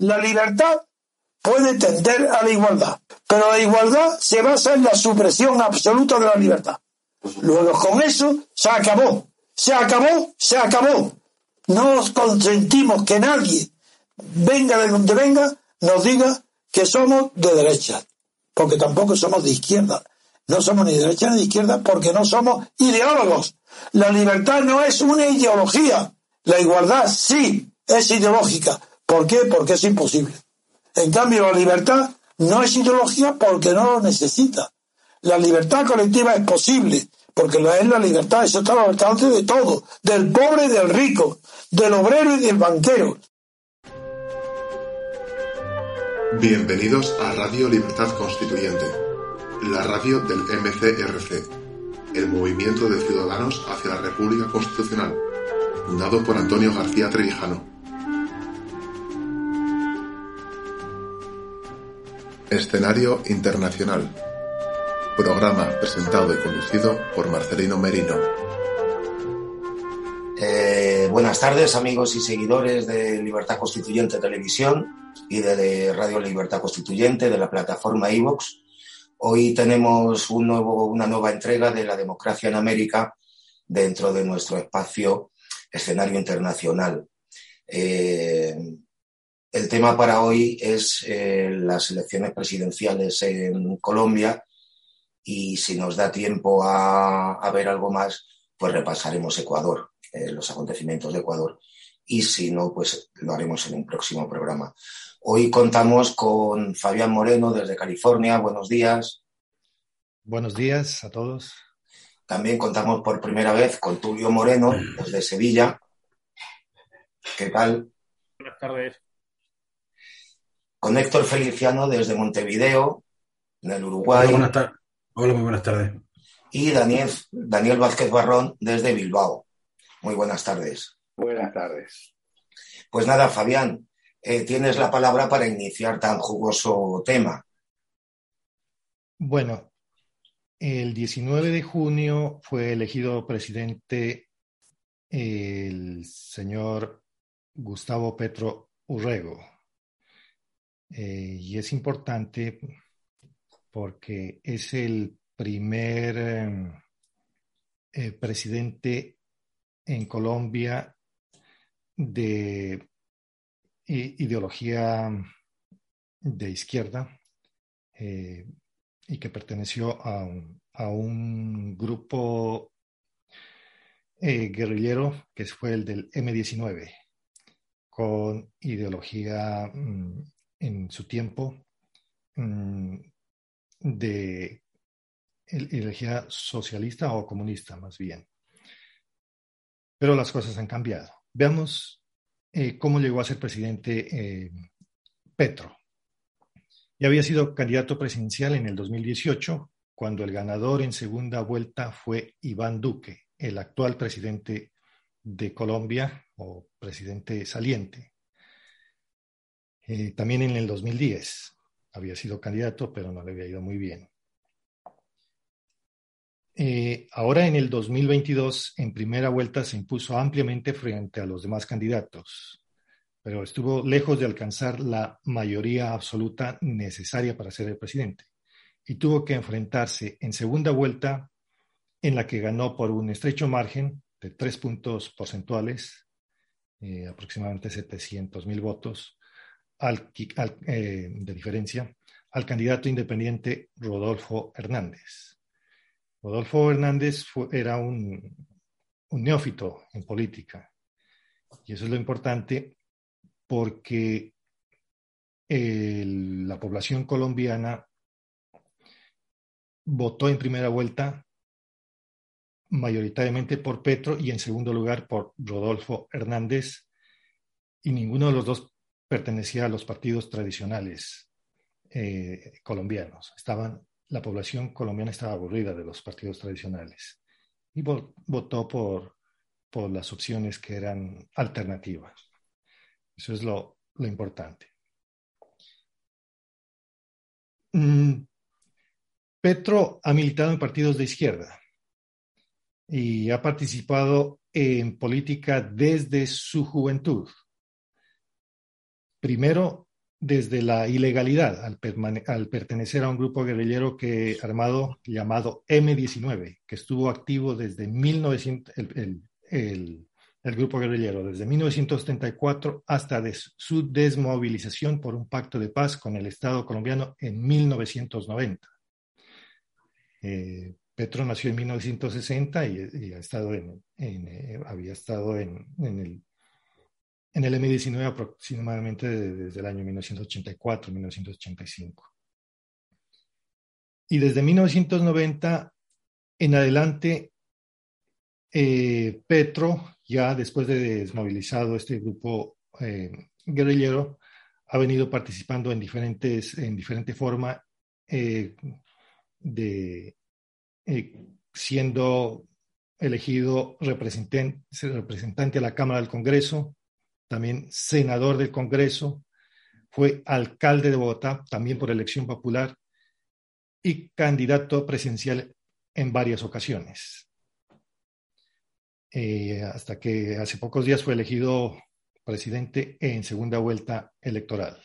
La libertad puede tender a la igualdad, pero la igualdad se basa en la supresión absoluta de la libertad. Luego con eso se acabó, se acabó, se acabó. No consentimos que nadie, venga de donde venga, nos diga que somos de derecha, porque tampoco somos de izquierda. No somos ni de derecha ni de izquierda porque no somos ideólogos. La libertad no es una ideología. La igualdad sí es ideológica. ¿Por qué? Porque es imposible. En cambio, la libertad no es ideología porque no lo necesita. La libertad colectiva es posible, porque lo es la libertad, eso está al alcance de todo, del pobre y del rico, del obrero y del banquero. Bienvenidos a Radio Libertad Constituyente, la radio del MCRC, el Movimiento de Ciudadanos hacia la República Constitucional, fundado por Antonio García Trevijano. Escenario Internacional. Programa presentado y conducido por Marcelino Merino. Eh, buenas tardes amigos y seguidores de Libertad Constituyente Televisión y de Radio Libertad Constituyente de la plataforma iVox. Hoy tenemos un nuevo, una nueva entrega de la democracia en América dentro de nuestro espacio escenario internacional. Eh, el tema para hoy es eh, las elecciones presidenciales en Colombia y si nos da tiempo a, ver algo más, pues repasaremos Ecuador, eh, los acontecimientos de Ecuador. Y si no, pues lo haremos en un próximo programa. Hoy contamos con Fabián Moreno desde California. Buenos días. Buenos días a todos. También contamos por primera vez con Tulio Moreno desde Sevilla. ¿Qué tal? Buenas tardes con Héctor Feliciano desde Montevideo, en el Uruguay. Hola, muy buenas tardes. Y Daniel, Daniel Vázquez Barrón desde Bilbao. Muy buenas tardes. Buenas tardes. Pues nada, Fabián, eh, tienes la palabra para iniciar tan jugoso tema. Bueno, el 19 de junio fue elegido presidente el señor Gustavo Petro Urrego. Eh, y es importante porque es el primer em, eh, presidente en Colombia de ideología de izquierda eh, y que perteneció a un, grupo guerrillero que fue el del M19 con ideología mm, en su tiempo mm, de ideología socialista o comunista, más bien. Pero las cosas han cambiado. Veamos eh, cómo llegó a ser presidente eh, Petro. Ya había sido candidato presidencial en el 2018, cuando el ganador en segunda vuelta fue Iván Duque, el actual presidente de Colombia o presidente saliente. Eh, también en el 2010 había sido candidato, pero no le había ido muy bien. Eh, ahora en el 2022, en primera vuelta, se impuso ampliamente frente a los demás candidatos, pero estuvo lejos de alcanzar la mayoría absoluta necesaria para ser el presidente y tuvo que enfrentarse en segunda vuelta, en la que ganó por un estrecho margen de tres puntos porcentuales, eh, aproximadamente 700 mil votos, al, eh, de diferencia al candidato independiente Rodolfo Hernández. Rodolfo Hernández era un, neófito en política y eso es lo importante porque la población colombiana votó en primera vuelta mayoritariamente por Petro y en segundo lugar por Rodolfo Hernández y ninguno de los dos pertenecía a los partidos tradicionales eh, colombianos. La población colombiana estaba aburrida de los partidos tradicionales y votó por, por las opciones que eran alternativas. Eso es lo, importante. Mm, Petro ha militado en partidos de izquierda y ha participado en política desde su juventud primero desde la ilegalidad al, pertenecer a un grupo guerrillero que, armado llamado M19, que estuvo activo desde 1900, el, el, el, el grupo guerrillero, desde 1934 hasta su desmovilización por un pacto de paz con el Estado colombiano en 1990. Eh, Petro nació en 1960 y, y ha estado en, eh, había estado en el en el M19 aproximadamente desde el año 1984-1985. Y desde 1990 en adelante, eh, Petro, ya después de desmovilizado este grupo eh, guerrillero, ha venido participando en diferentes, en diferente forma eh, de siendo elegido representante, representante a la Cámara del Congreso, también senador del Congreso, fue alcalde de Bogotá, también por elección popular, y candidato presidencial en varias ocasiones. Eh, hasta que hace pocos días fue elegido presidente en segunda vuelta electoral.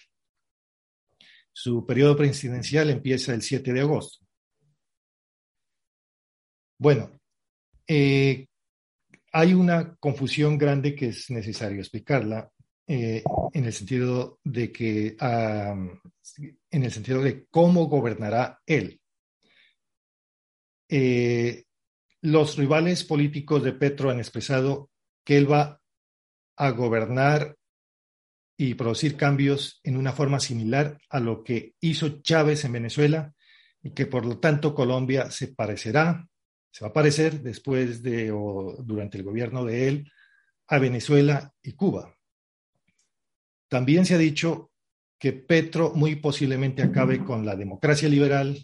Su periodo presidencial empieza el 7 de agosto. Bueno, eh, hay una confusión grande que es necesario explicarla eh, en el sentido de que, en el sentido de cómo gobernará él. Eh, los rivales políticos de Petro han expresado que él va a gobernar y producir cambios en una forma similar a lo que hizo Chávez en Venezuela y que por lo tanto Colombia se parecerá se va a parecer después de o durante el gobierno de él a Venezuela y Cuba. También se ha dicho que Petro muy posiblemente acabe con la democracia liberal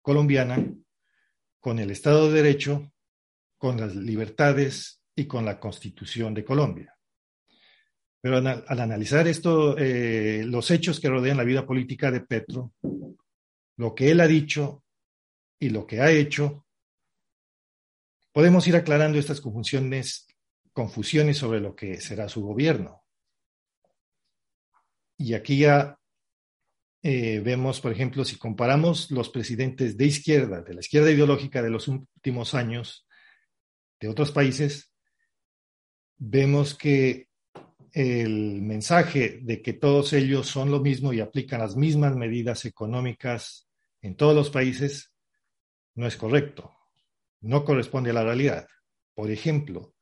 colombiana, con el Estado de Derecho, con las libertades y con la Constitución de Colombia. Pero al, al analizar esto, eh, los hechos que rodean la vida política de Petro, lo que él ha dicho y lo que ha hecho, podemos ir aclarando estas confusiones, confusiones sobre lo que será su gobierno. Y aquí ya eh, vemos, por ejemplo, si comparamos los presidentes de izquierda, de la izquierda ideológica de los últimos años, de otros países, vemos que el mensaje de que todos ellos son lo mismo y aplican las mismas medidas económicas en todos los países no es correcto no corresponde a la realidad. Por ejemplo,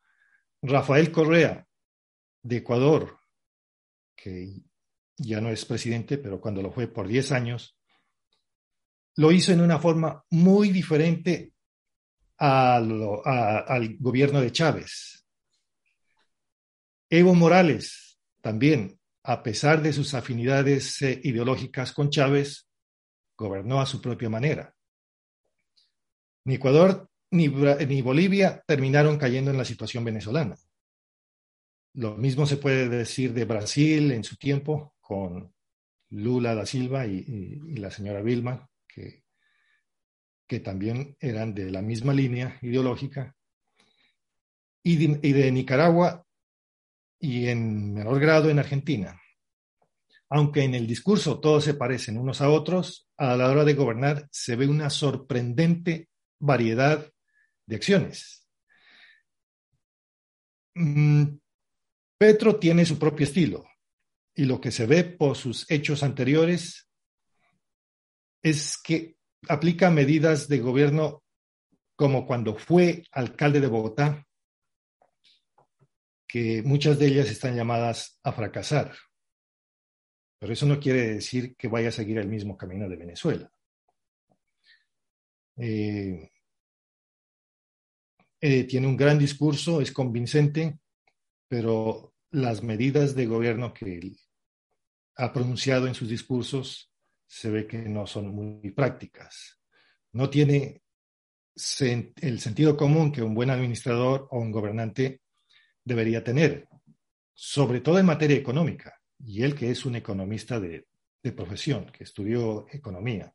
Rafael Correa, de Ecuador, que ya no es presidente, pero cuando lo fue por 10 años, lo hizo en una forma muy diferente al gobierno de Chávez. Evo Morales, también, a pesar de sus afinidades eh, ideológicas con Chávez, gobernó a su propia manera. Ni Ecuador ni, ni Bolivia terminaron cayendo en la situación venezolana. Lo mismo se puede decir de Brasil en su tiempo con Lula da Silva y, la señora Vilma, que, que, también eran de la misma línea ideológica, y de, y de Nicaragua y en menor grado en Argentina. Aunque en el discurso todos se parecen unos a otros, a la hora de gobernar se ve una sorprendente variedad de acciones. Mm, Petro tiene su propio estilo y lo que se ve por sus hechos anteriores es que aplica medidas de gobierno como cuando fue alcalde de Bogotá, que muchas de ellas están llamadas a fracasar. Pero eso no quiere decir que vaya a seguir el mismo camino de Venezuela. Eh, eh, tiene un gran discurso, es convincente, pero las medidas de gobierno que él ha pronunciado en sus discursos se ve que no son muy prácticas. No tiene el sentido común que un buen administrador o un gobernante debería tener, sobre todo en materia económica, y él que es un economista de profesión, que estudió economía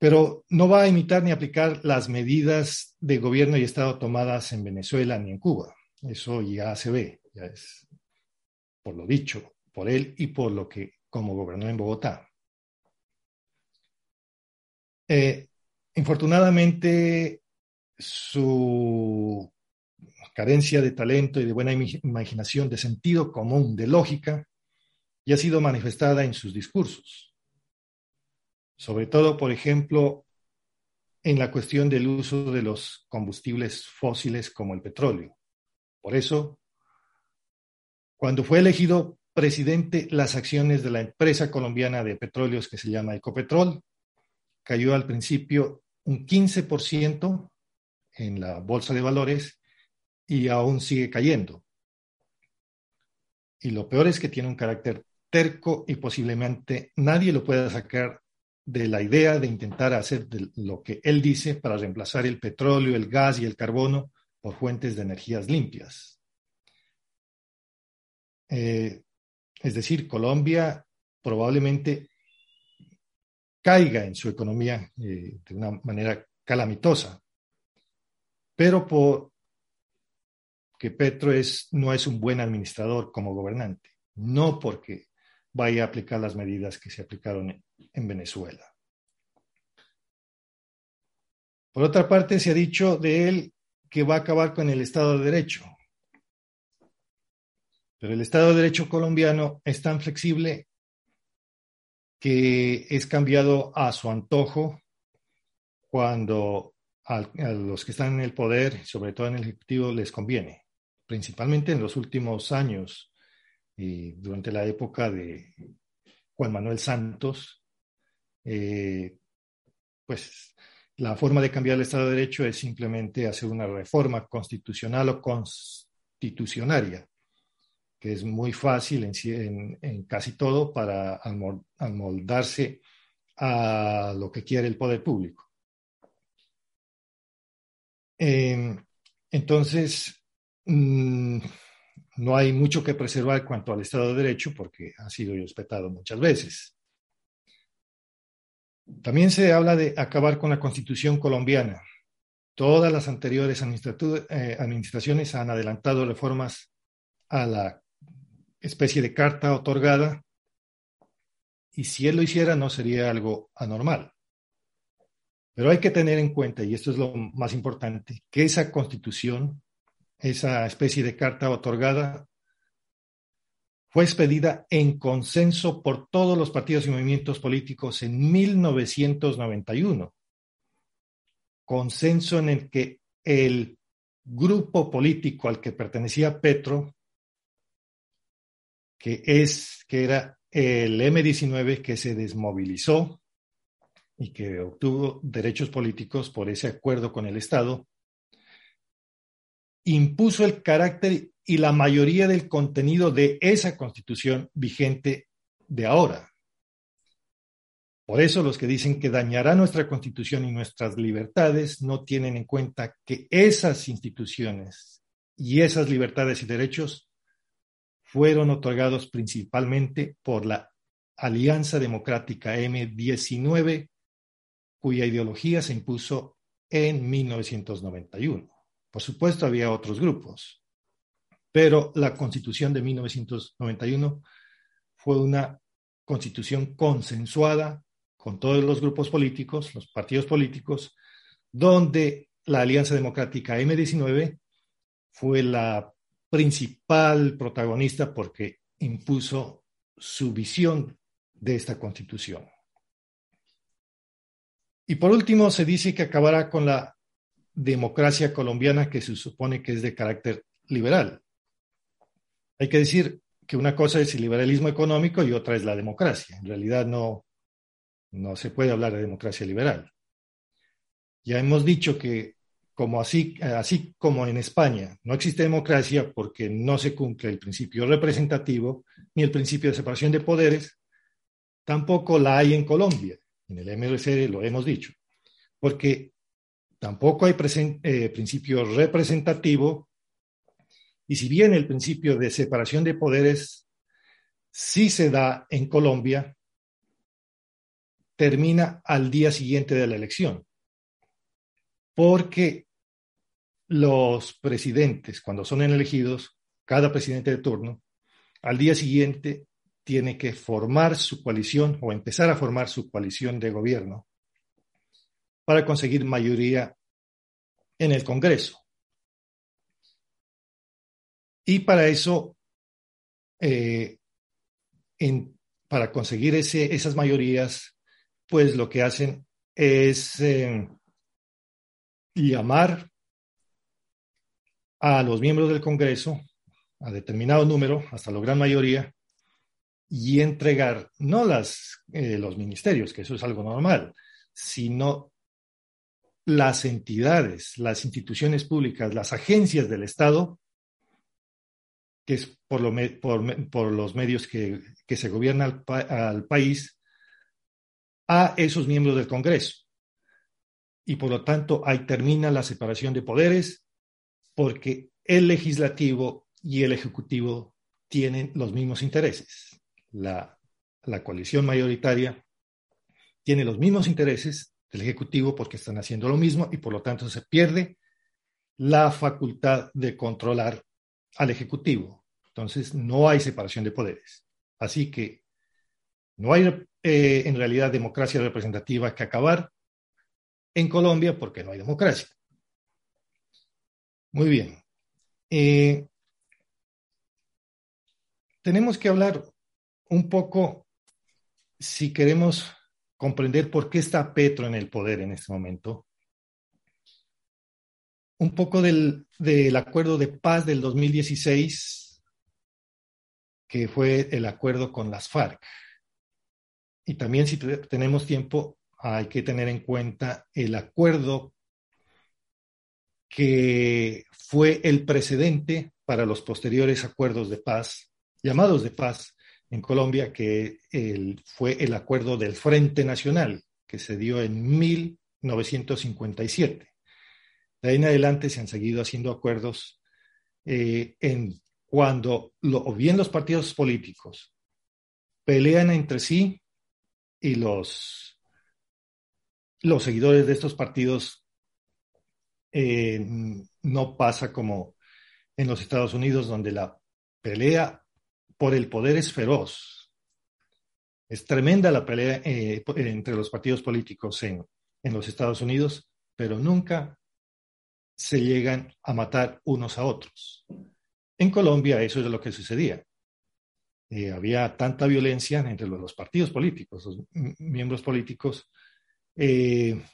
pero no va a imitar ni aplicar las medidas de gobierno y Estado tomadas en Venezuela ni en Cuba. Eso ya se ve, ya es por lo dicho, por él y por lo que como gobernó en Bogotá. Eh, infortunadamente, su carencia de talento y de buena imaginación, de sentido común, de lógica, ya ha sido manifestada en sus discursos. Sobre todo, por ejemplo, en la cuestión del uso de los combustibles fósiles como el petróleo. Por eso, cuando fue elegido presidente, las acciones de la empresa colombiana de petróleos que se llama Ecopetrol cayó al principio un 15% en la bolsa de valores y aún sigue cayendo. Y lo peor es que tiene un carácter terco y posiblemente nadie lo pueda sacar de la idea de intentar hacer lo que él dice para reemplazar el petróleo, el gas y el carbono por fuentes de energías limpias. Eh, es decir, Colombia probablemente caiga en su economía eh, de una manera calamitosa, pero por que Petro es, no es un buen administrador como gobernante, no porque vaya a aplicar las medidas que se aplicaron en Venezuela. Por otra parte, se ha dicho de él que va a acabar con el Estado de Derecho. Pero el Estado de Derecho colombiano es tan flexible que es cambiado a su antojo cuando a, los que están en el poder, sobre todo en el Ejecutivo, les conviene, principalmente en los últimos años, y durante la época de Juan Manuel Santos, eh, pues la forma de cambiar el Estado de Derecho es simplemente hacer una reforma constitucional o constitucionaria, que es muy fácil en, casi todo para amoldarse a lo que quiere el poder público. Em, entonces, mm, no hay mucho que preservar cuanto al Estado de Derecho porque ha sido respetado muchas veces. También se habla de acabar con la constitución colombiana. Todas las anteriores eh, administraciones han adelantado reformas a la especie de carta otorgada y si él lo hiciera no sería algo anormal. Pero hay que tener en cuenta, y esto es lo más importante, que esa constitución, esa especie de carta otorgada, fue expedida en consenso por todos los partidos y movimientos políticos en 1991. Consenso en el que el grupo político al que pertenecía Petro, que es que era el M19 que se desmovilizó y que obtuvo derechos políticos por ese acuerdo con el Estado, impuso el carácter y la mayoría del contenido de esa constitución vigente de ahora. Por eso los que dicen que dañará nuestra constitución y nuestras libertades no tienen en cuenta que esas instituciones y esas libertades y derechos fueron otorgados principalmente por la Alianza Democrática M19, cuya ideología se impuso en 1991. Por supuesto, había otros grupos, pero la constitución de 1991 fue una constitución consensuada con todos los grupos políticos, los partidos políticos, donde la Alianza Democrática M19 fue la principal protagonista porque impuso su visión de esta constitución. Y por último, se dice que acabará con la democracia colombiana que se supone que es de carácter liberal. Hay que decir que una cosa es el liberalismo económico y otra es la democracia. En realidad no, no se puede hablar de democracia liberal. Ya hemos dicho que como así, así como en España no existe democracia porque no se cumple el principio representativo ni el principio de separación de poderes, tampoco la hay en Colombia. En el MRC lo hemos dicho. Porque Tampoco hay eh, principio representativo y si bien el principio de separación de poderes sí se da en Colombia, termina al día siguiente de la elección. Porque los presidentes, cuando son elegidos, cada presidente de turno, al día siguiente tiene que formar su coalición o empezar a formar su coalición de gobierno para conseguir mayoría en el Congreso. Y para eso, eh, para conseguir ese, esas mayorías, pues lo que hacen es eh, llamar a los miembros del Congreso, a determinado número, hasta la gran mayoría, y entregar no las, eh, los ministerios, que eso es algo normal, sino las entidades, las instituciones públicas, las agencias del Estado, que es por, lo por, por los medios que, que se gobierna al, al país, a esos miembros del Congreso. Y por lo tanto, ahí termina la separación de poderes, porque el legislativo y el ejecutivo tienen los mismos intereses. La, la coalición mayoritaria tiene los mismos intereses del Ejecutivo porque están haciendo lo mismo y por lo tanto se pierde la facultad de controlar al Ejecutivo. Entonces no hay separación de poderes. Así que no hay eh, en realidad democracia representativa que acabar en Colombia porque no hay democracia. Muy bien. Eh, tenemos que hablar un poco, si queremos comprender por qué está Petro en el poder en este momento, un poco del, acuerdo de paz del 2016, que fue el acuerdo con las FARC. Y también si tenemos tiempo, hay que tener en cuenta el acuerdo que fue el precedente para los posteriores acuerdos de paz, llamados de paz, en Colombia, que fue el acuerdo del Frente Nacional, que se dio en 1957. De ahí en adelante se han seguido haciendo acuerdos eh, en cuando lo, o bien los partidos políticos pelean entre sí y los, los seguidores de estos partidos eh, no pasa como en los Estados Unidos, donde la pelea por el poder es feroz. Es tremenda la pelea eh, entre los partidos políticos en, en los Estados Unidos, pero nunca se llegan a matar unos a otros. En Colombia eso es lo que sucedía. Eh, había tanta violencia entre los, partidos políticos, los miembros políticos eh,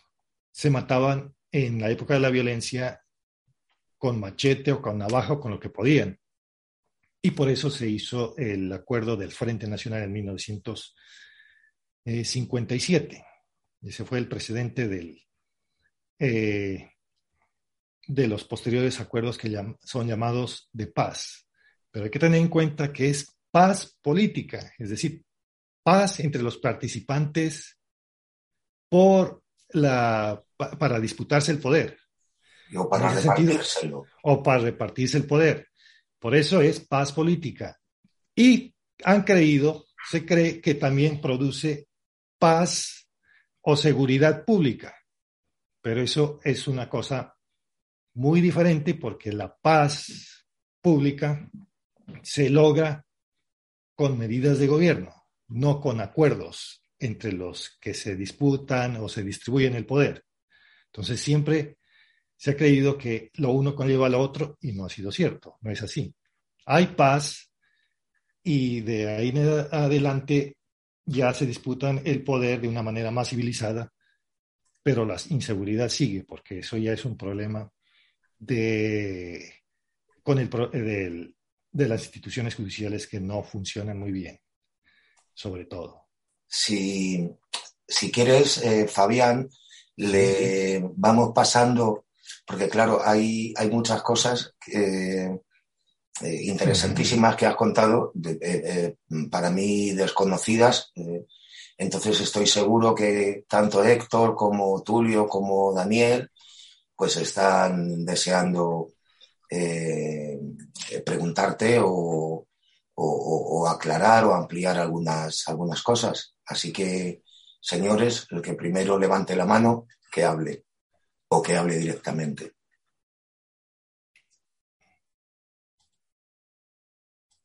se mataban en la época de la violencia con machete o con navaja con lo que podían. Y por eso se hizo el acuerdo del Frente Nacional en 1957. Ese fue el precedente del, eh, de los posteriores acuerdos que son llamados de paz. Pero hay que tener en cuenta que es paz política, es decir, paz entre los participantes por la, para disputarse el poder. O para repartírselo. o para repartirse el poder. Por eso es paz política. Y han creído, se cree que también produce paz o seguridad pública. Pero eso es una cosa muy diferente porque la paz pública se logra con medidas de gobierno, no con acuerdos entre los que se disputan o se distribuyen el poder. Entonces siempre se ha creído que lo uno conlleva a lo otro y no ha sido cierto, no es así. Hay paz y de ahí adelante ya se disputan el poder de una manera más civilizada, pero la inseguridad sigue porque eso ya es un problema de, con el, de las instituciones judiciales que no funcionan muy bien, sobre todo. Si, si quieres, eh, Fabián, le vamos pasando porque claro, hay, hay muchas cosas eh, interesantísimas que has contado, eh, para mí desconocidas. Eh, entonces estoy seguro que tanto Héctor como Tulio como Daniel pues están deseando preguntarte o, o, aclarar o ampliar algunas, algunas cosas. Así que, señores, el que primero levante la mano, que hable o que hable directamente.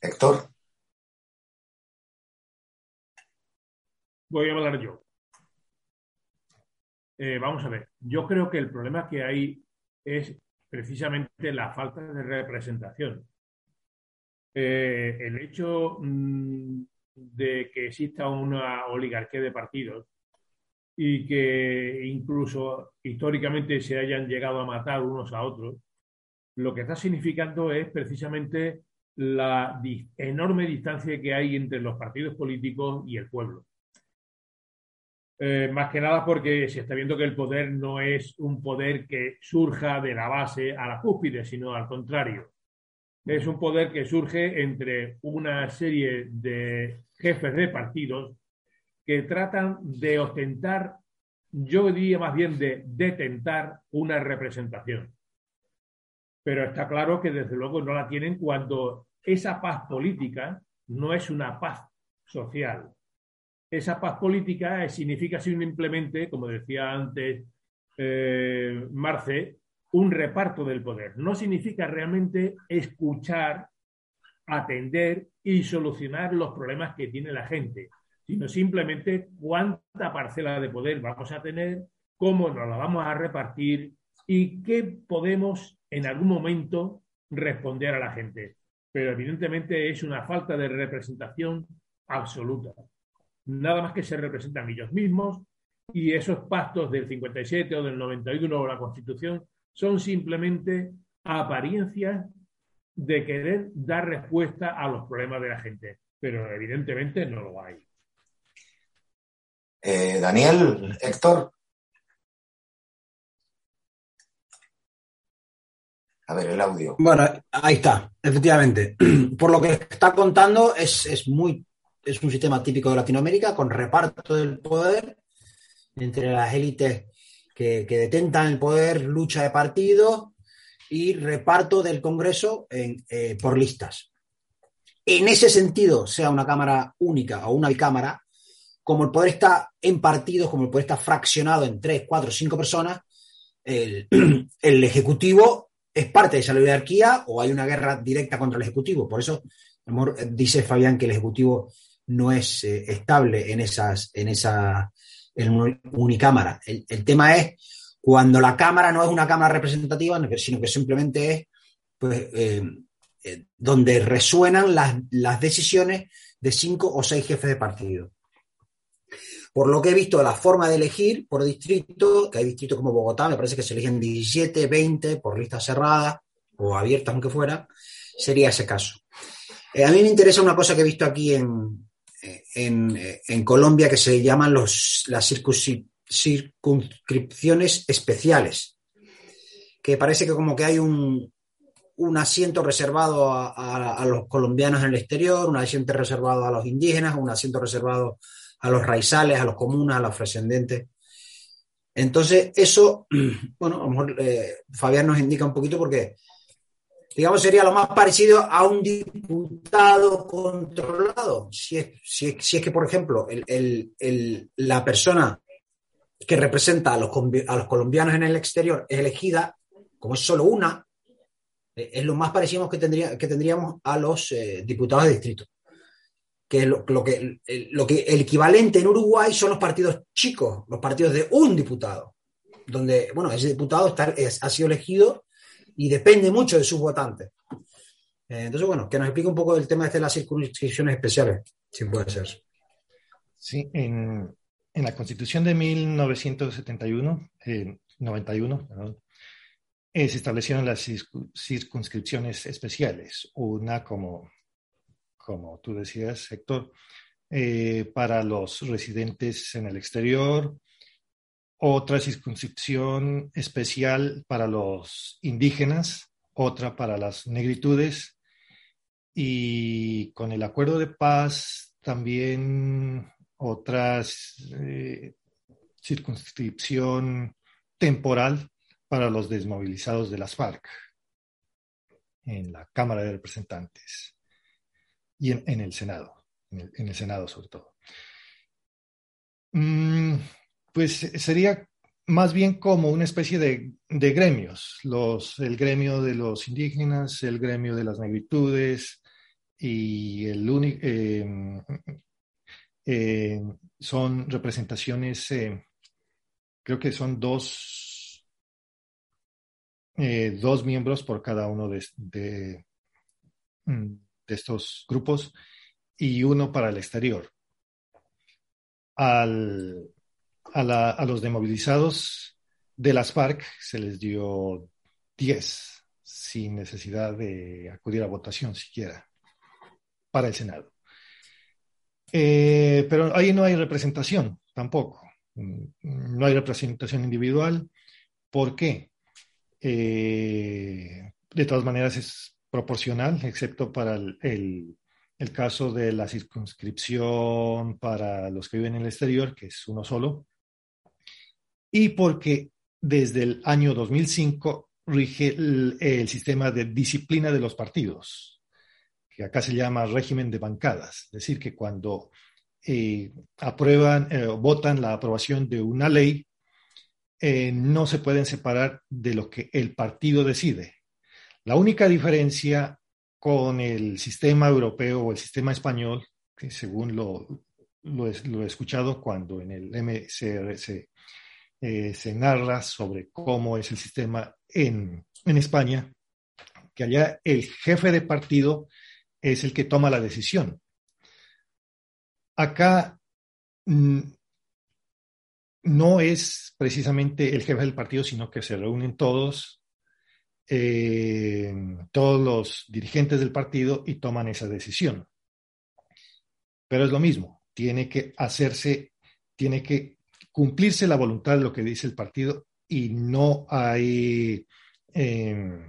Héctor. voy a hablar yo. Eh, vamos a ver, yo creo que el problema que hay es precisamente la falta de representación. Eh, el hecho mm, de que exista una oligarquía de partidos y que incluso históricamente se hayan llegado a matar unos a otros, lo que está significando es precisamente la enorme distancia que hay entre los partidos políticos y el pueblo. Eh, más que nada porque se está viendo que el poder no es un poder que surja de la base a la cúspide, sino al contrario. Es un poder que surge entre una serie de jefes de partidos que tratan de ostentar, yo diría más bien de detentar una representación. Pero está claro que desde luego no la tienen cuando esa paz política no es una paz social, esa paz política significa simplemente, como decía antes eh, Marce, un reparto del poder. No significa realmente escuchar, atender y solucionar los problemas que tiene la gente, sino simplemente cuánta parcela de poder vamos a tener, cómo nos la vamos a repartir y qué podemos en algún momento responder a la gente. Pero evidentemente es una falta de representación absoluta nada más que se representan ellos mismos y esos pactos del 57 o del 91 o la Constitución son simplemente apariencias de querer dar respuesta a los problemas de la gente, pero evidentemente no lo hay. Eh, Daniel, Héctor. A ver, el audio. Bueno, ahí está, efectivamente. Por lo que está contando, es, es muy es un sistema típico de Latinoamérica con reparto del poder entre las élites que, detentan el poder, lucha de partido y reparto del Congreso eh, por listas. En ese sentido, sea una Cámara única o una bicámara, como el poder está en partidos, como el poder está fraccionado en tres, cuatro, cinco personas, el, el Ejecutivo es parte de esa oligarquía o hay una guerra directa contra el Ejecutivo. Por eso dice Fabián que el Ejecutivo no es eh, estable en esas, en esa unicámara. El, tema es cuando la Cámara no es una Cámara representativa, sino que simplemente es pues, eh, eh, donde resuenan las, las, decisiones de cinco o seis jefes de partido. Por lo que he visto, la forma de elegir por distrito, que hay distritos como Bogotá, me parece que se eligen 17, 20 por lista cerrada o abierta, aunque fuera, sería ese caso. a mí me interesa una cosa que he visto aquí en, en, Colombia que se llaman los, las circunscripciones especiales, que parece que como que hay un, un asiento reservado a, los colombianos en el exterior, un asiento reservado a los indígenas, un asiento reservado a los raizales, a los comunas, a los afrodescendientes. Entonces, eso, bueno, a lo mejor eh, Fabián nos indica un poquito porque digamos, sería lo más parecido a un diputado controlado. Si es, si es, que, por ejemplo, la persona que representa a los, a los colombianos en el exterior es elegida, como es solo una, eh, es lo más parecido que, tendría, que tendríamos a los eh, diputados de distrito. Que, lo, que, lo que el equivalente en Uruguay son los partidos chicos, los partidos de un diputado, donde, bueno, ese diputado está, ha sido elegido y depende mucho de sus votantes. Eh, entonces, bueno, que nos explique un poco el tema de las circunscripciones especiales, si puede ser. Sí, en, la Constitución de 1971, 91, eh, se establecieron las circunscripciones especiales, una como, como tú decías, Héctor, eh, para los residentes en el exterior, otra circunscripción especial para los indígenas, otra para las negritudes y con el acuerdo de paz también otra eh, circunscripción temporal para los desmovilizados de las FARC en la Cámara de Representantes y en, el Senado, en el, Senado sobre todo. Mm, pues sería más bien como una especie de, gremios, los, el gremio de los indígenas, el gremio de las negritudes y el, eh, eh, son representaciones, eh, creo que son dos, eh, dos miembros por cada uno de, de, mm, de, estos grupos y uno para el exterior. Al, a, los demovilizados de las FARC se les dio 10 sin necesidad de acudir a votación siquiera para el Senado. Eh, pero ahí no hay representación tampoco. No hay representación individual. ¿Por qué? Eh, de todas maneras es proporcional, excepto para el, caso de la circunscripción para los que viven en el exterior, que es uno solo, y porque desde el año 2005 rige el, sistema de disciplina de los partidos que acá se llama régimen de bancadas, es decir, que cuando eh, aprueban eh, votan la aprobación de una ley, eh, no se pueden separar de lo que el partido decide. La única diferencia con el sistema europeo o el sistema español, que según lo, lo, lo he escuchado cuando en el MCR se, eh, se narra sobre cómo es el sistema en, en España, que allá el jefe de partido es el que toma la decisión. Acá mm, no es precisamente el jefe del partido, sino que se reúnen todos, eh, todos los dirigentes del partido y toman esa decisión. Pero es lo mismo, tiene que hacerse, tiene que cumplirse la voluntad de lo que dice el partido y no hay, eh,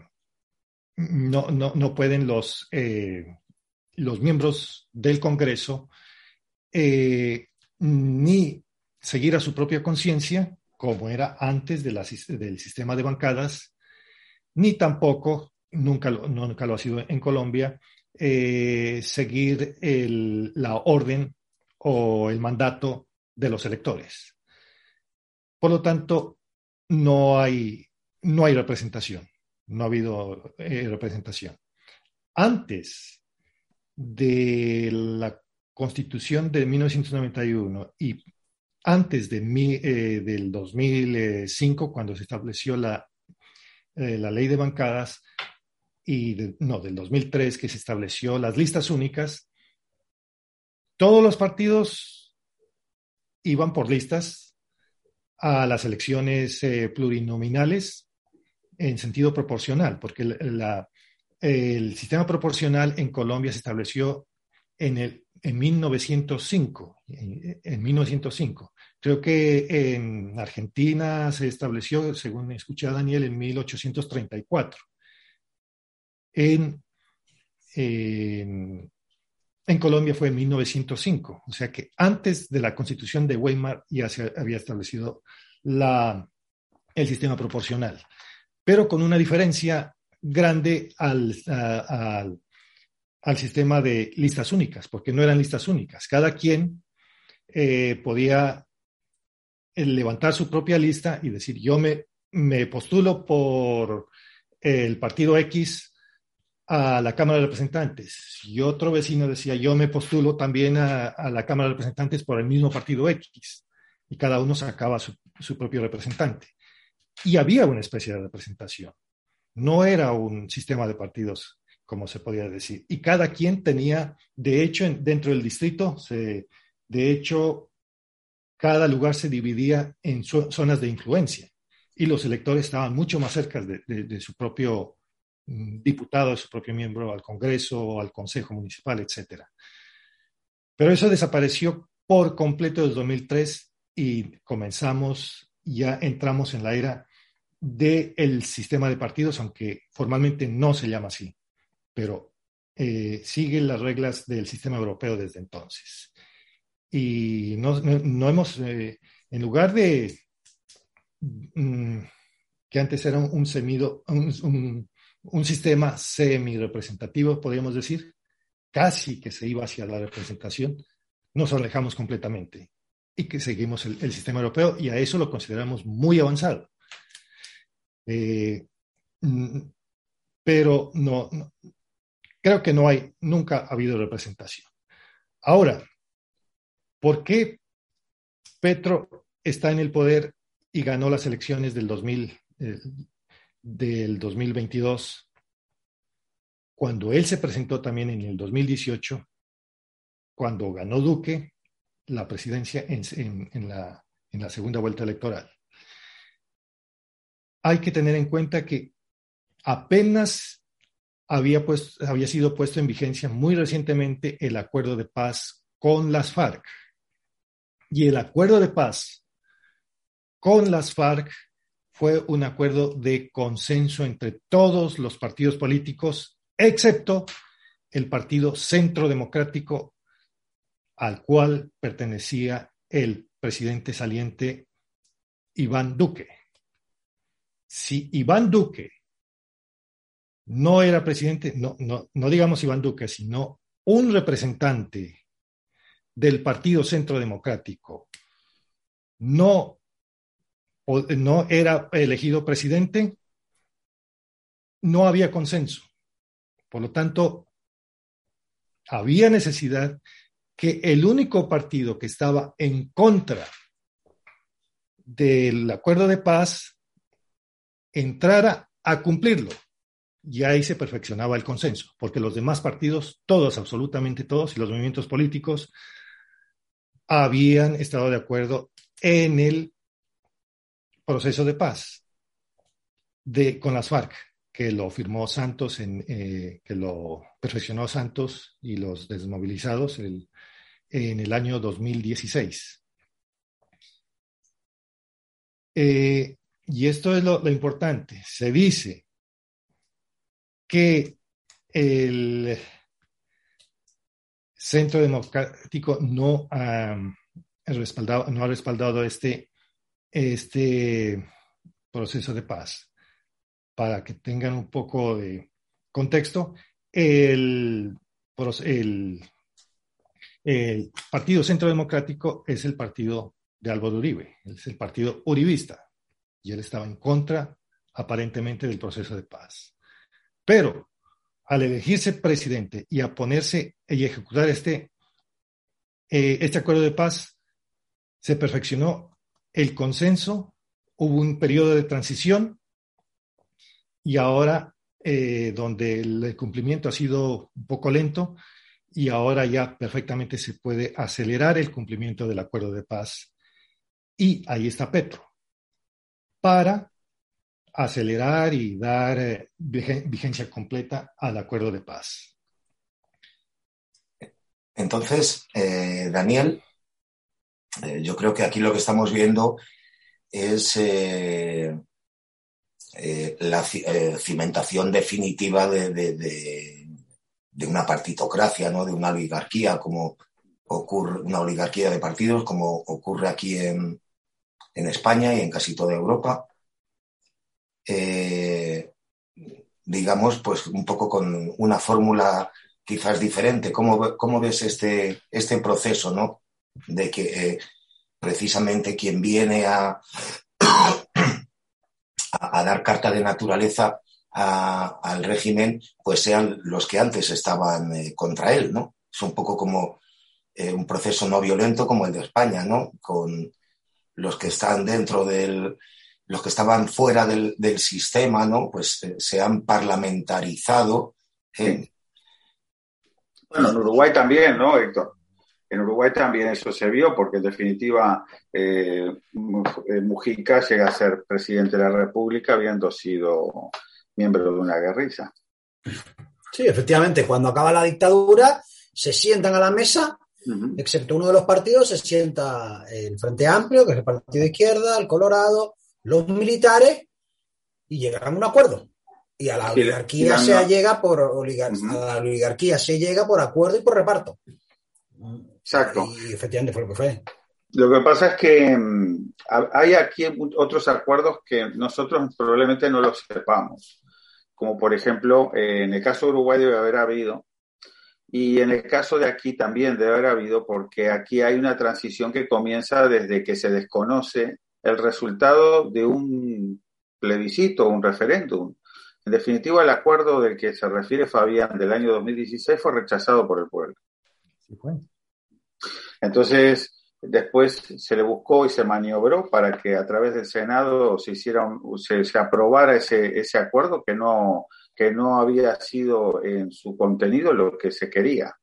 no, no, no, pueden los, eh, los miembros del Congreso eh, ni seguir a su propia conciencia, como era antes de la, del sistema de bancadas, ni tampoco, nunca, nunca lo ha sido en Colombia, eh, seguir el, la orden o el mandato de los electores. Por lo tanto, no hay, no hay representación, no ha habido eh, representación. Antes de la Constitución de 1991 y antes de eh, del 2005, cuando se estableció la, eh, la ley de bancadas, y no, del 2003, que se estableció las listas únicas, todos los partidos iban por listas a las elecciones eh, plurinominales en sentido proporcional, porque el sistema proporcional en Colombia se estableció en, el, en 1905, en, 1905. Creo que en Argentina se estableció, según escuché a Daniel, en 1834. En, en, en, Colombia fue en 1905, o sea que antes de la constitución de Weimar ya se había establecido el sistema proporcional, pero con una diferencia grande al, sistema de listas únicas, porque no eran listas únicas. Cada quien eh, podía eh, levantar su propia lista y decir, yo me postulo por el partido X a la Cámara de Representantes. Y otro vecino decía, yo me postulo también a, la Cámara de Representantes por el mismo partido X. Y cada uno sacaba su, su propio representante. Y había una especie de representación. No era un sistema de partidos, como se podía decir. Y cada quien tenía, de hecho, dentro del distrito, se, de hecho, cada lugar se dividía en zonas de influencia y los electores estaban mucho más cerca de, de, su propio diputado, de su propio miembro al Congreso, al Consejo Municipal, etc. Pero eso desapareció por completo desde 2003 y comenzamos, ya entramos en la era del sistema de partidos, aunque formalmente no se llama así, pero eh, sigue las reglas del sistema europeo desde entonces. Y no, no, hemos, eh, en lugar de mm, que antes era un, semido, un, un, un sistema semi-representativo, podríamos decir, casi que se iba hacia la representación, nos alejamos completamente y que seguimos el, sistema europeo y a eso lo consideramos muy avanzado. Eh, mm, pero no, creo que no hay, nunca ha habido representación. Ahora, ¿por qué Petro está en el poder y ganó las elecciones del, 2000, eh, del 2022. Cuando él se presentó también en el 2018, cuando ganó Duque la presidencia en, la, en la segunda vuelta electoral. Hay que tener en cuenta que apenas había, pues, había sido puesto en vigencia muy recientemente el acuerdo de paz con las FARC. Y el acuerdo de paz con las FARC fue un acuerdo de consenso entre todos los partidos políticos, excepto el Partido Centro Democrático al cual pertenecía el presidente saliente Iván Duque. Si Iván Duque no era presidente, no, no, no digamos Iván Duque, sino un representante del Partido Centro Democrático no, no era elegido presidente, no había consenso. Por lo tanto, había necesidad que el único partido que estaba en contra del acuerdo de paz entrara a cumplirlo. Y ahí se perfeccionaba el consenso, porque los demás partidos, todos, absolutamente todos, y los movimientos políticos habían estado de acuerdo en el proceso de paz de, con las FARC, que lo firmó Santos, en, eh, que lo perfeccionó Santos y los desmovilizados el, en el año 2016. Eh, y esto es lo, lo, importante. Se dice que el Centro Democrático no ha respaldado, no ha respaldado este, este proceso de paz. Para que tengan un poco de contexto, el, el Partido Centro Democrático es el partido de Álvaro Uribe, es el partido uribista, y él estaba en contra aparentemente del proceso de paz. Pero al elegirse presidente y a ponerse y ejecutar este, eh, este acuerdo de paz, se perfeccionó el consenso, hubo un periodo de transición y ahora, eh, donde el cumplimiento ha sido un poco lento, y ahora ya perfectamente se puede acelerar el cumplimiento del acuerdo de paz. Y ahí está Petro, para acelerar y dar eh, vigencia completa al acuerdo de paz. Entonces, eh, Daniel, eh, yo creo que aquí lo que estamos viendo es eh, eh la cimentación definitiva de, una partitocracia, ¿no? de una oligarquía, como ocurre, una oligarquía de partidos, como ocurre aquí en, España y en casi toda Europa. Digamos, pues un poco con una fórmula quizás diferente. ¿Cómo, cómo ves este, este proceso, no? De que eh, precisamente quien viene a, a, dar carta de naturaleza a, al régimen, pues sean los que antes estaban eh, contra él, ¿no? Es un poco como eh, un proceso no violento como el de España, ¿no? Con los que están dentro del, los que estaban fuera del, del sistema, ¿no? Pues se han parlamentarizado. Sí. Bueno, en Uruguay también, ¿no, Héctor? En Uruguay también eso se vio, porque en definitiva eh, Mujica llega a ser presidente de la República habiendo sido miembro de una guerrilla. Sí, efectivamente, cuando acaba la dictadura, se sientan a la mesa, uh -huh. excepto uno de los partidos, se sienta el Frente Amplio, que es el partido de izquierda, el Colorado, los militares, y llegan a un acuerdo. Y a la oligarquía se llega por oligar uh -huh. a la oligarquía se llega por acuerdo y por reparto. Exacto. Y efectivamente fue lo que fue. Lo que pasa es que um, hay aquí otros acuerdos que nosotros probablemente no los sepamos como por ejemplo, eh, en el caso de Uruguay debe haber habido, y en el caso de aquí también debe haber habido, porque aquí hay una transición que comienza desde que se desconoce el resultado de un plebiscito, un referéndum. En definitiva, el acuerdo del que se refiere Fabián del año 2016 fue rechazado por el pueblo. Sí, fue. Entonces, después se le buscó y se maniobró para que a través del Senado se hiciera se, se, aprobara ese, ese acuerdo que no, que no había sido en su contenido lo que se quería.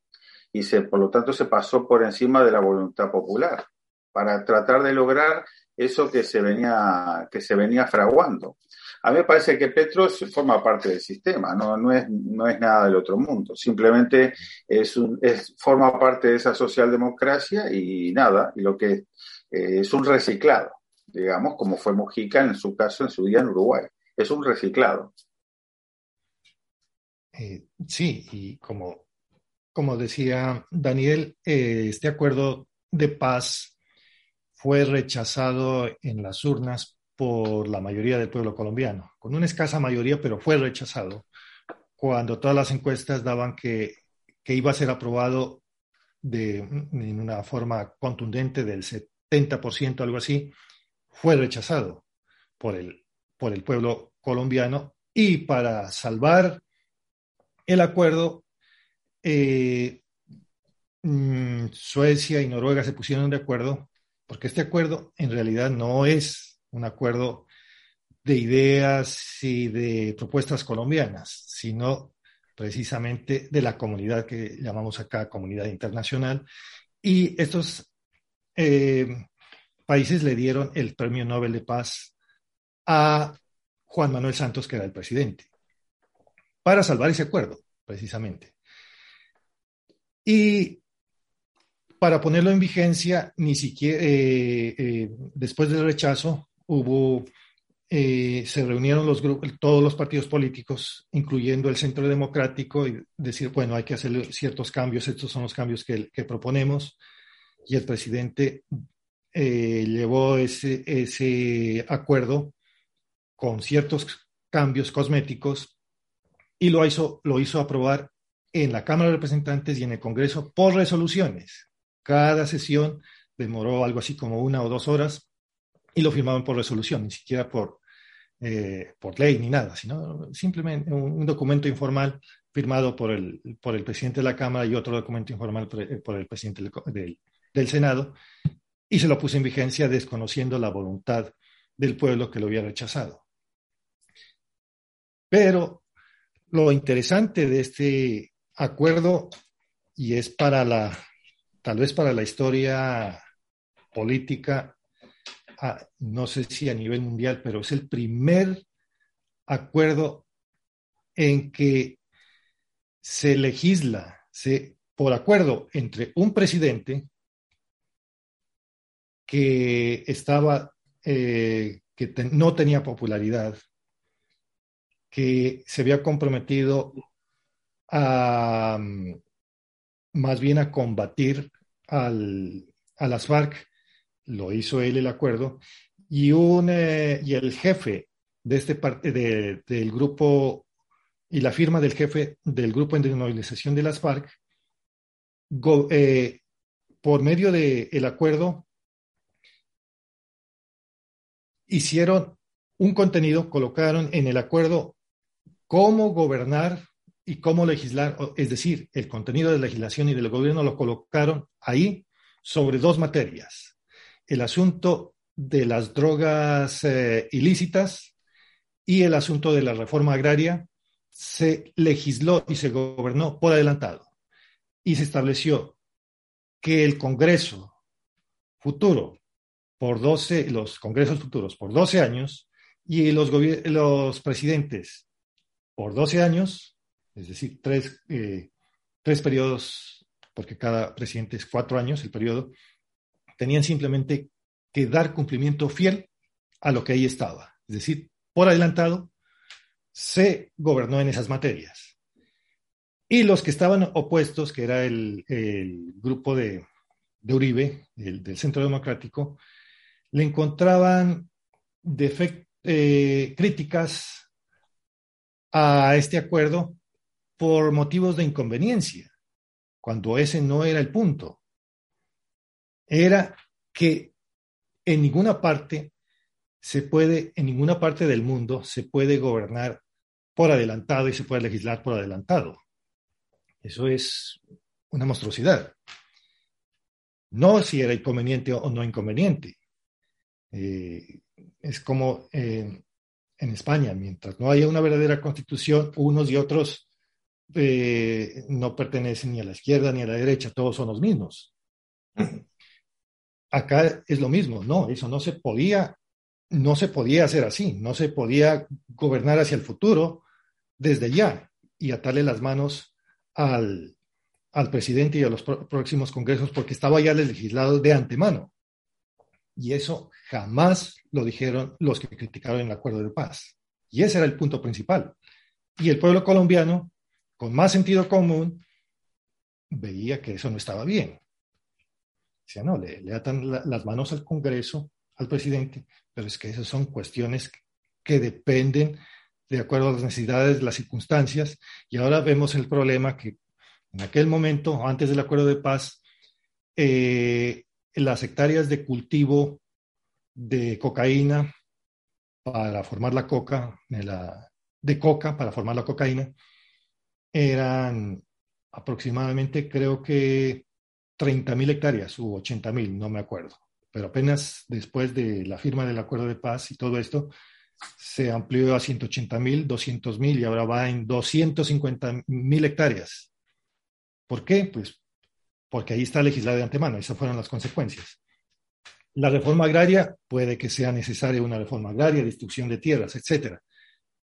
Y se, por lo tanto se pasó por encima de la voluntad popular para tratar de lograr eso que se venía, que se venía fraguando. A mí me parece que Petro forma parte del sistema, no, es, nada del otro mundo, simplemente es, forma parte de esa socialdemocracia y nada, y lo que eh, es un reciclado, digamos, como fue Mujica en su caso en su día en Uruguay, es un reciclado. Eh, sí, y como, como decía Daniel, eh, este acuerdo de paz fue rechazado en las urnas por la mayoría del pueblo colombiano, con una escasa mayoría, pero fue rechazado cuando todas las encuestas daban que, que iba a ser aprobado de, en una forma contundente del 70%, algo así, fue rechazado por el, por el pueblo colombiano. Y para salvar el acuerdo, eh, mm, Suecia y Noruega se pusieron de acuerdo, porque este acuerdo en realidad no es un acuerdo de ideas y de propuestas colombianas, sino precisamente de la comunidad que llamamos acá comunidad internacional. Y estos eh, países le dieron el Premio Nobel de Paz a Juan Manuel Santos, que era el presidente, para salvar ese acuerdo, precisamente. Y para ponerlo en vigencia, ni siquiera eh, eh, después del rechazo, hubo, eh, se reunieron los todos los partidos políticos, incluyendo el Centro Democrático, y decir, bueno, hay que hacer ciertos cambios, estos son los cambios que, que proponemos. Y el presidente eh, llevó ese, ese acuerdo con ciertos cambios cosméticos y lo hizo, lo hizo aprobar en la Cámara de Representantes y en el Congreso por resoluciones. Cada sesión demoró algo así como una o dos horas y lo firmaban por resolución, ni siquiera por, eh, por ley ni nada, sino simplemente un, documento informal firmado por el, por el presidente de la Cámara y otro documento informal por el, presidente del, del, Senado, y se lo puso en vigencia desconociendo la voluntad del pueblo que lo había rechazado. Pero lo interesante de este acuerdo, y es para la, tal vez para la historia política no sé si a nivel mundial, pero es el primer acuerdo en que se legisla se, por acuerdo entre un presidente que estaba, eh, que no tenía popularidad, que se había comprometido a más bien a combatir al, a las FARC lo hizo él el acuerdo, y, un, eh, y el jefe de este parte del grupo y la firma del jefe del grupo de movilización de las FARC, eh, por medio del el acuerdo, hicieron un contenido, colocaron en el acuerdo cómo gobernar y cómo legislar, es decir, el contenido de legislación y del gobierno lo colocaron ahí sobre dos materias el asunto de las drogas eh, ilícitas y el asunto de la reforma agraria se legisló y se gobernó por adelantado. Y se estableció que el Congreso futuro por 12, los congresos futuros por 12 años y los, los presidentes por 12 años, es decir, tres, eh, tres periodos, porque cada presidente es cuatro años el periodo, tenían simplemente que dar cumplimiento fiel a lo que ahí estaba. Es decir, por adelantado, se gobernó en esas materias. Y los que estaban opuestos, que era el, grupo de, Uribe, del Centro Democrático, le encontraban eh, críticas a este acuerdo por motivos de inconveniencia, cuando ese no era el punto era que en ninguna parte se puede, en ninguna parte del mundo se puede gobernar por adelantado y se puede legislar por adelantado. Eso es una monstruosidad. no si era inconveniente o no inconveniente. Eh, es como eh, en España, mientras no haya una verdadera constitución, unos y otros eh, no pertenecen ni a la izquierda ni a la derecha, todos son los mismos. Acá es lo mismo, no, eso no se podía, no se podía hacer así, no se podía gobernar hacia el futuro desde ya y atarle las manos al, al presidente y a los próximos congresos porque estaba ya legislado de antemano. Y eso jamás lo dijeron los que criticaron el acuerdo de paz. Y ese era el punto principal. Y el pueblo colombiano, con más sentido común, veía que eso no estaba bien. No, le, le atan las manos al Congreso, al presidente, pero es que esas son cuestiones que dependen de acuerdo a las necesidades, las circunstancias, y ahora vemos el problema que en aquel momento, antes del acuerdo de paz, eh, las hectáreas de cultivo de cocaína para formar la coca, de, la, de coca para formar la cocaína, eran aproximadamente, creo que 30.000 hectáreas u 80.000, no me acuerdo. Pero apenas después de la firma del acuerdo de paz y todo esto, se amplió a 180.000, 200.000 y ahora va en 250.000 hectáreas. ¿Por qué? Pues porque ahí está legislado de antemano, esas fueron las consecuencias. La reforma agraria puede que sea necesaria una reforma agraria, destrucción de tierras, etcétera,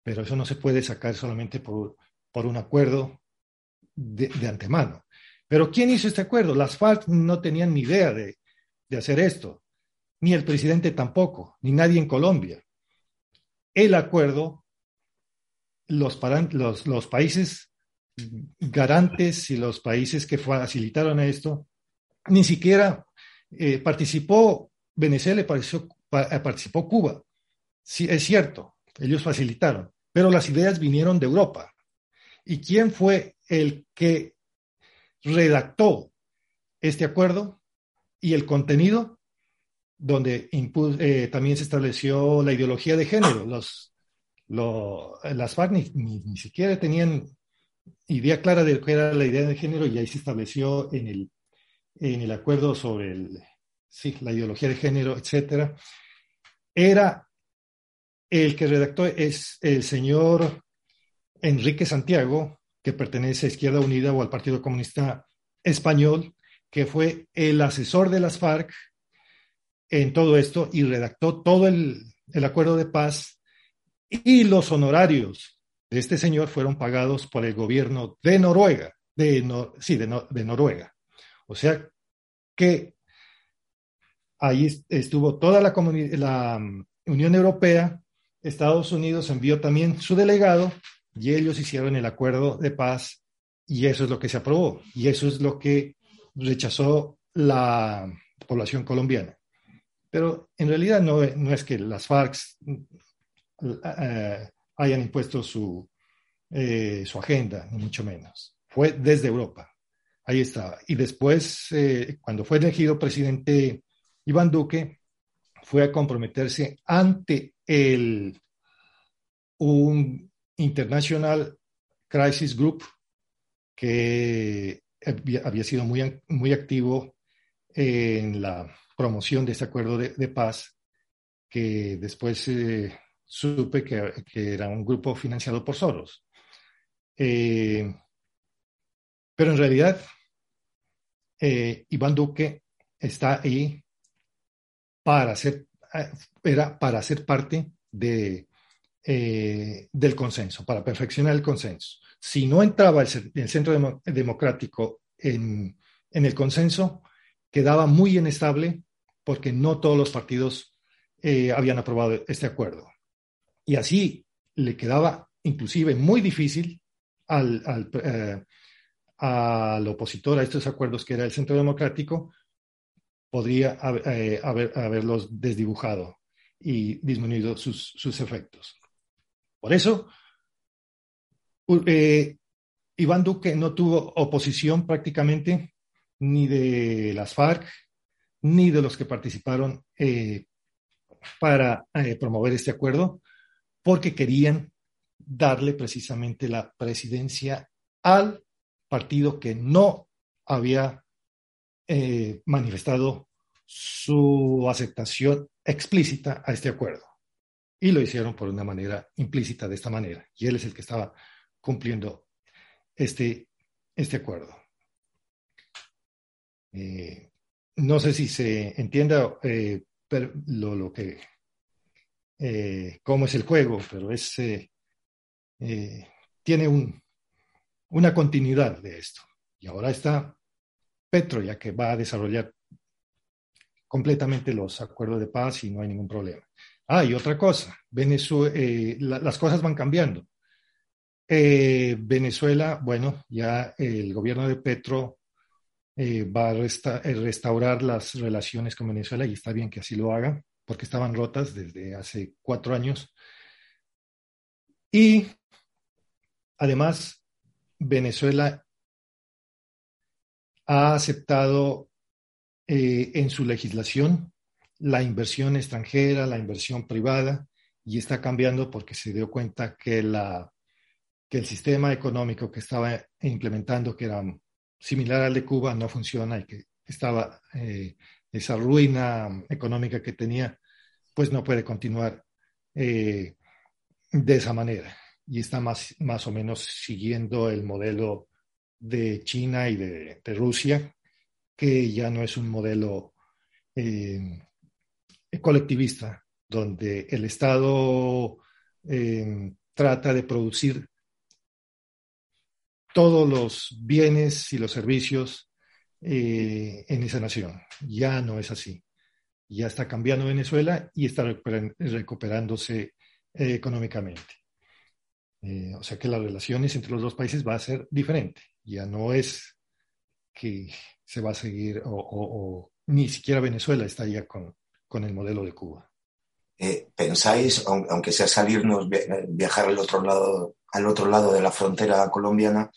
pero eso no se puede sacar solamente por, por un acuerdo de, de, antemano. Pero ¿quién hizo este acuerdo? Las FARC no tenían ni idea de, de hacer esto, ni el presidente tampoco, ni nadie en Colombia. El acuerdo, los, países garantes y los países que facilitaron esto, ni siquiera eh, participó Venezuela, participó, participó Cuba. Sí, es cierto, ellos facilitaron, pero las ideas vinieron de Europa. ¿Y quién fue el que redactó este acuerdo y el contenido? Donde eh, también se estableció la ideología de género. Los, lo, las FARC ni, ni, siquiera tenían idea clara de que era la idea de género y ahí se estableció en el, en el acuerdo sobre la ideología de género, etcétera, era el que redactó es el señor Enrique Santiago, que pertenece a Izquierda Unida o al Partido Comunista Español, que fue el asesor de las FARC en todo esto y redactó todo el, el acuerdo de paz y los honorarios de este señor fueron pagados por el gobierno de Noruega, de, sí, de, de Noruega. O sea que ahí estuvo toda la, la um, Unión Europea, Estados Unidos envió también su delegado y ellos hicieron el acuerdo de paz y eso es lo que se aprobó y eso es lo que rechazó la población colombiana. Pero en realidad no, no es que las FARC uh, hayan impuesto su, eh, su agenda, ni mucho menos. Fue desde Europa. Ahí estaba. Y después, eh, cuando fue elegido presidente Iván Duque, fue a comprometerse ante el, un International Crisis Group que había, sido muy, muy activo en la promoción de este acuerdo de, paz, que después eh, supe que, era un grupo financiado por Soros. Eh, pero en realidad, eh, Iván Duque está ahí para ser, era para ser parte de, eh, del consenso, para perfeccionar el consenso. Si no entraba el, centro democrático en, el consenso, quedaba muy inestable porque no todos los partidos eh, habían aprobado este acuerdo. Y así le quedaba inclusive muy difícil al, al, eh, al opositor a estos acuerdos, que era el Centro Democrático, podría haber, haberlos desdibujado y disminuido sus, sus efectos. Por eso, eh, Iván Duque no tuvo oposición prácticamente ni de las FARC ni de los que participaron eh, para eh, promover este acuerdo, porque querían darle precisamente la presidencia al partido que no había eh, manifestado su aceptación explícita a este acuerdo. Y lo hicieron por una manera implícita de esta manera. Y él es el que estaba cumpliendo este, este acuerdo. Eh, no sé si se entienda eh, lo, lo, que, eh, cómo es el juego, pero es, tiene un, una continuidad de esto. Y ahora está Petro, ya que va a desarrollar completamente los acuerdos de paz y no hay ningún problema. Ah, y otra cosa, Venezuela, las cosas van cambiando. Eh, Venezuela, bueno, ya el gobierno de Petro eh, va a eh, restaurar las relaciones con Venezuela y está bien que así lo haga, porque estaban rotas desde hace cuatro años. Y además, Venezuela ha aceptado en su legislación la inversión extranjera, la inversión privada, y está cambiando porque se dio cuenta que la que el sistema económico que estaba implementando, que era similar al de Cuba, no funciona y que estaba eh, esa ruina económica que tenía, pues no puede continuar eh, de esa manera. Y está más, más o menos siguiendo el modelo de China y de, Rusia, que ya no es un modelo eh, colectivista, donde el Estado trata de producir todos los bienes y los servicios eh, en esa nación. Ya no es así. Ya está cambiando Venezuela y está recuperándose eh, económicamente. Eh, o sea que las relaciones entre los dos países va a ser diferente. Ya no es que se va a seguir, o, ni siquiera Venezuela está ya con, con el modelo de Cuba. ¿Pensáis, aunque sea salirnos, viajar al otro lado al otro lado de la frontera colombiana,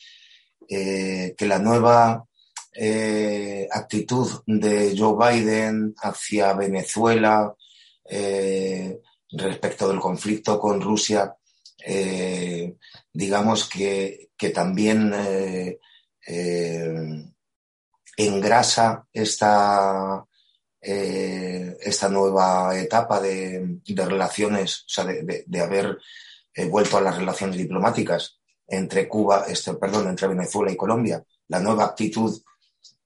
eh, que la nueva eh, actitud de Joe Biden hacia Venezuela eh, respecto del conflicto con Rusia, digamos que también engrasa esta, esta nueva etapa de, relaciones, o sea, de haber he vuelto a las relaciones diplomáticas entre Cuba, este, perdón, entre Venezuela y Colombia, la nueva actitud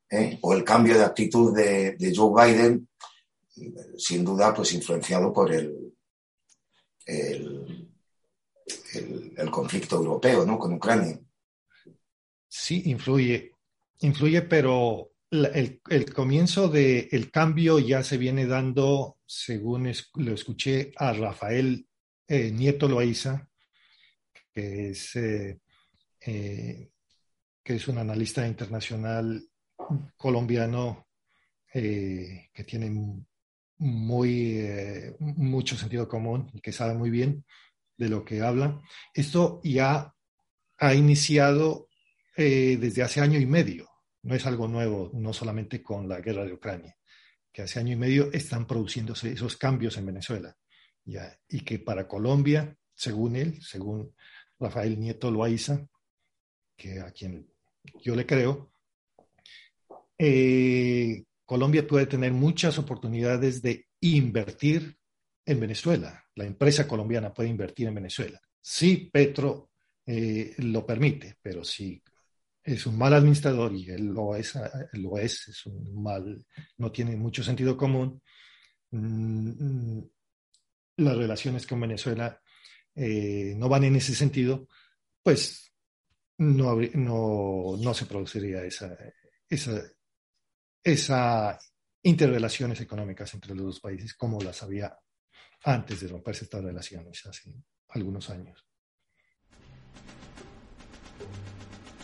¿eh? o el cambio de actitud de, Joe Biden, sin duda, pues influenciado por el, el, conflicto europeo, ¿no? Con Ucrania. Sí, influye, influye, pero el, comienzo del cambio ya se viene dando, según lo escuché a Rafael eh, Nieto Loaiza, que es, eh, eh, que es un analista internacional colombiano que tiene muy, mucho sentido común y que sabe muy bien de lo que habla. Esto ya ha iniciado desde hace año y medio. No es algo nuevo, no solamente con la guerra de Ucrania, que hace año y medio están produciéndose esos cambios en Venezuela y que para Colombia, según él, según Rafael Nieto Loaiza, que a quien yo le creo, eh, Colombia puede tener muchas oportunidades de invertir en Venezuela. La empresa colombiana puede invertir en Venezuela. Si Petro eh, lo permite, pero si es un mal administrador y él lo es, lo es, es un mal, no tiene mucho sentido común, mm, las relaciones con Venezuela eh, no van en ese sentido, pues no, no, se produciría esa, esa, esa interrelaciones económicas entre los dos países como las había antes de romperse estas relaciones hace algunos años.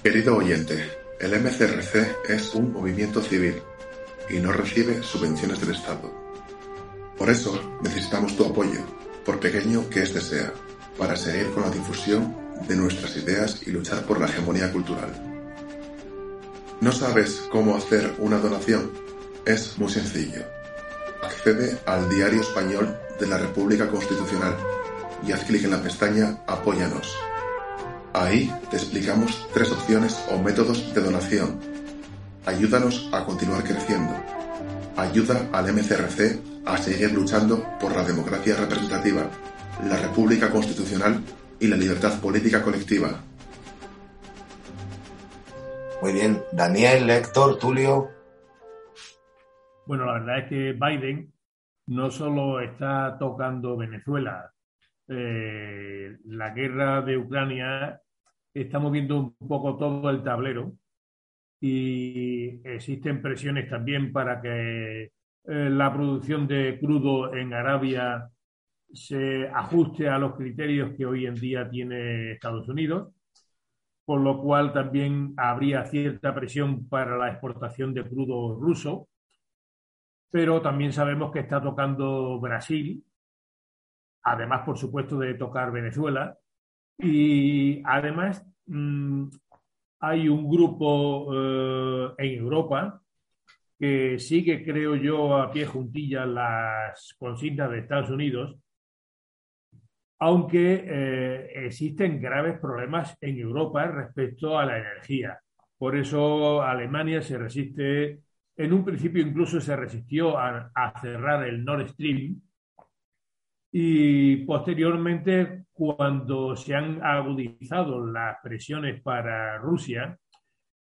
Querido oyente, el MCRC es un movimiento civil y no recibe subvenciones del Estado. Por eso necesitamos tu apoyo, por pequeño que éste sea, para seguir con la difusión de nuestras ideas y luchar por la hegemonía cultural. ¿No sabes cómo hacer una donación? Es muy sencillo. Accede al Diario Español de la República Constitucional y haz clic en la pestaña Apóyanos. Ahí te explicamos tres opciones o métodos de donación Ayúdanos a continuar creciendo. Ayuda al MCRC a seguir luchando por la democracia representativa, la República Constitucional y la libertad política colectiva. Muy bien. Daniel, Héctor, Tulio. Bueno, la verdad es que Biden no solo está tocando Venezuela, eh, la guerra de Ucrania está moviendo un poco todo el tablero y existen presiones también para que eh, la producción de crudo en Arabia se ajuste a los criterios que hoy en día tiene Estados Unidos, por lo cual también habría cierta presión para la exportación de crudo ruso, pero también sabemos que está tocando Brasil, además, por supuesto, de tocar Venezuela, y además mm, hay un grupo eh, en Europa que sigue, creo yo, a pie juntilla las consignas de Estados Unidos, aunque eh, existen graves problemas en Europa respecto a la energía. Por eso Alemania se resiste, en un principio incluso se resistió a cerrar el Nord Stream, y posteriormente, cuando se han agudizado las presiones para Rusia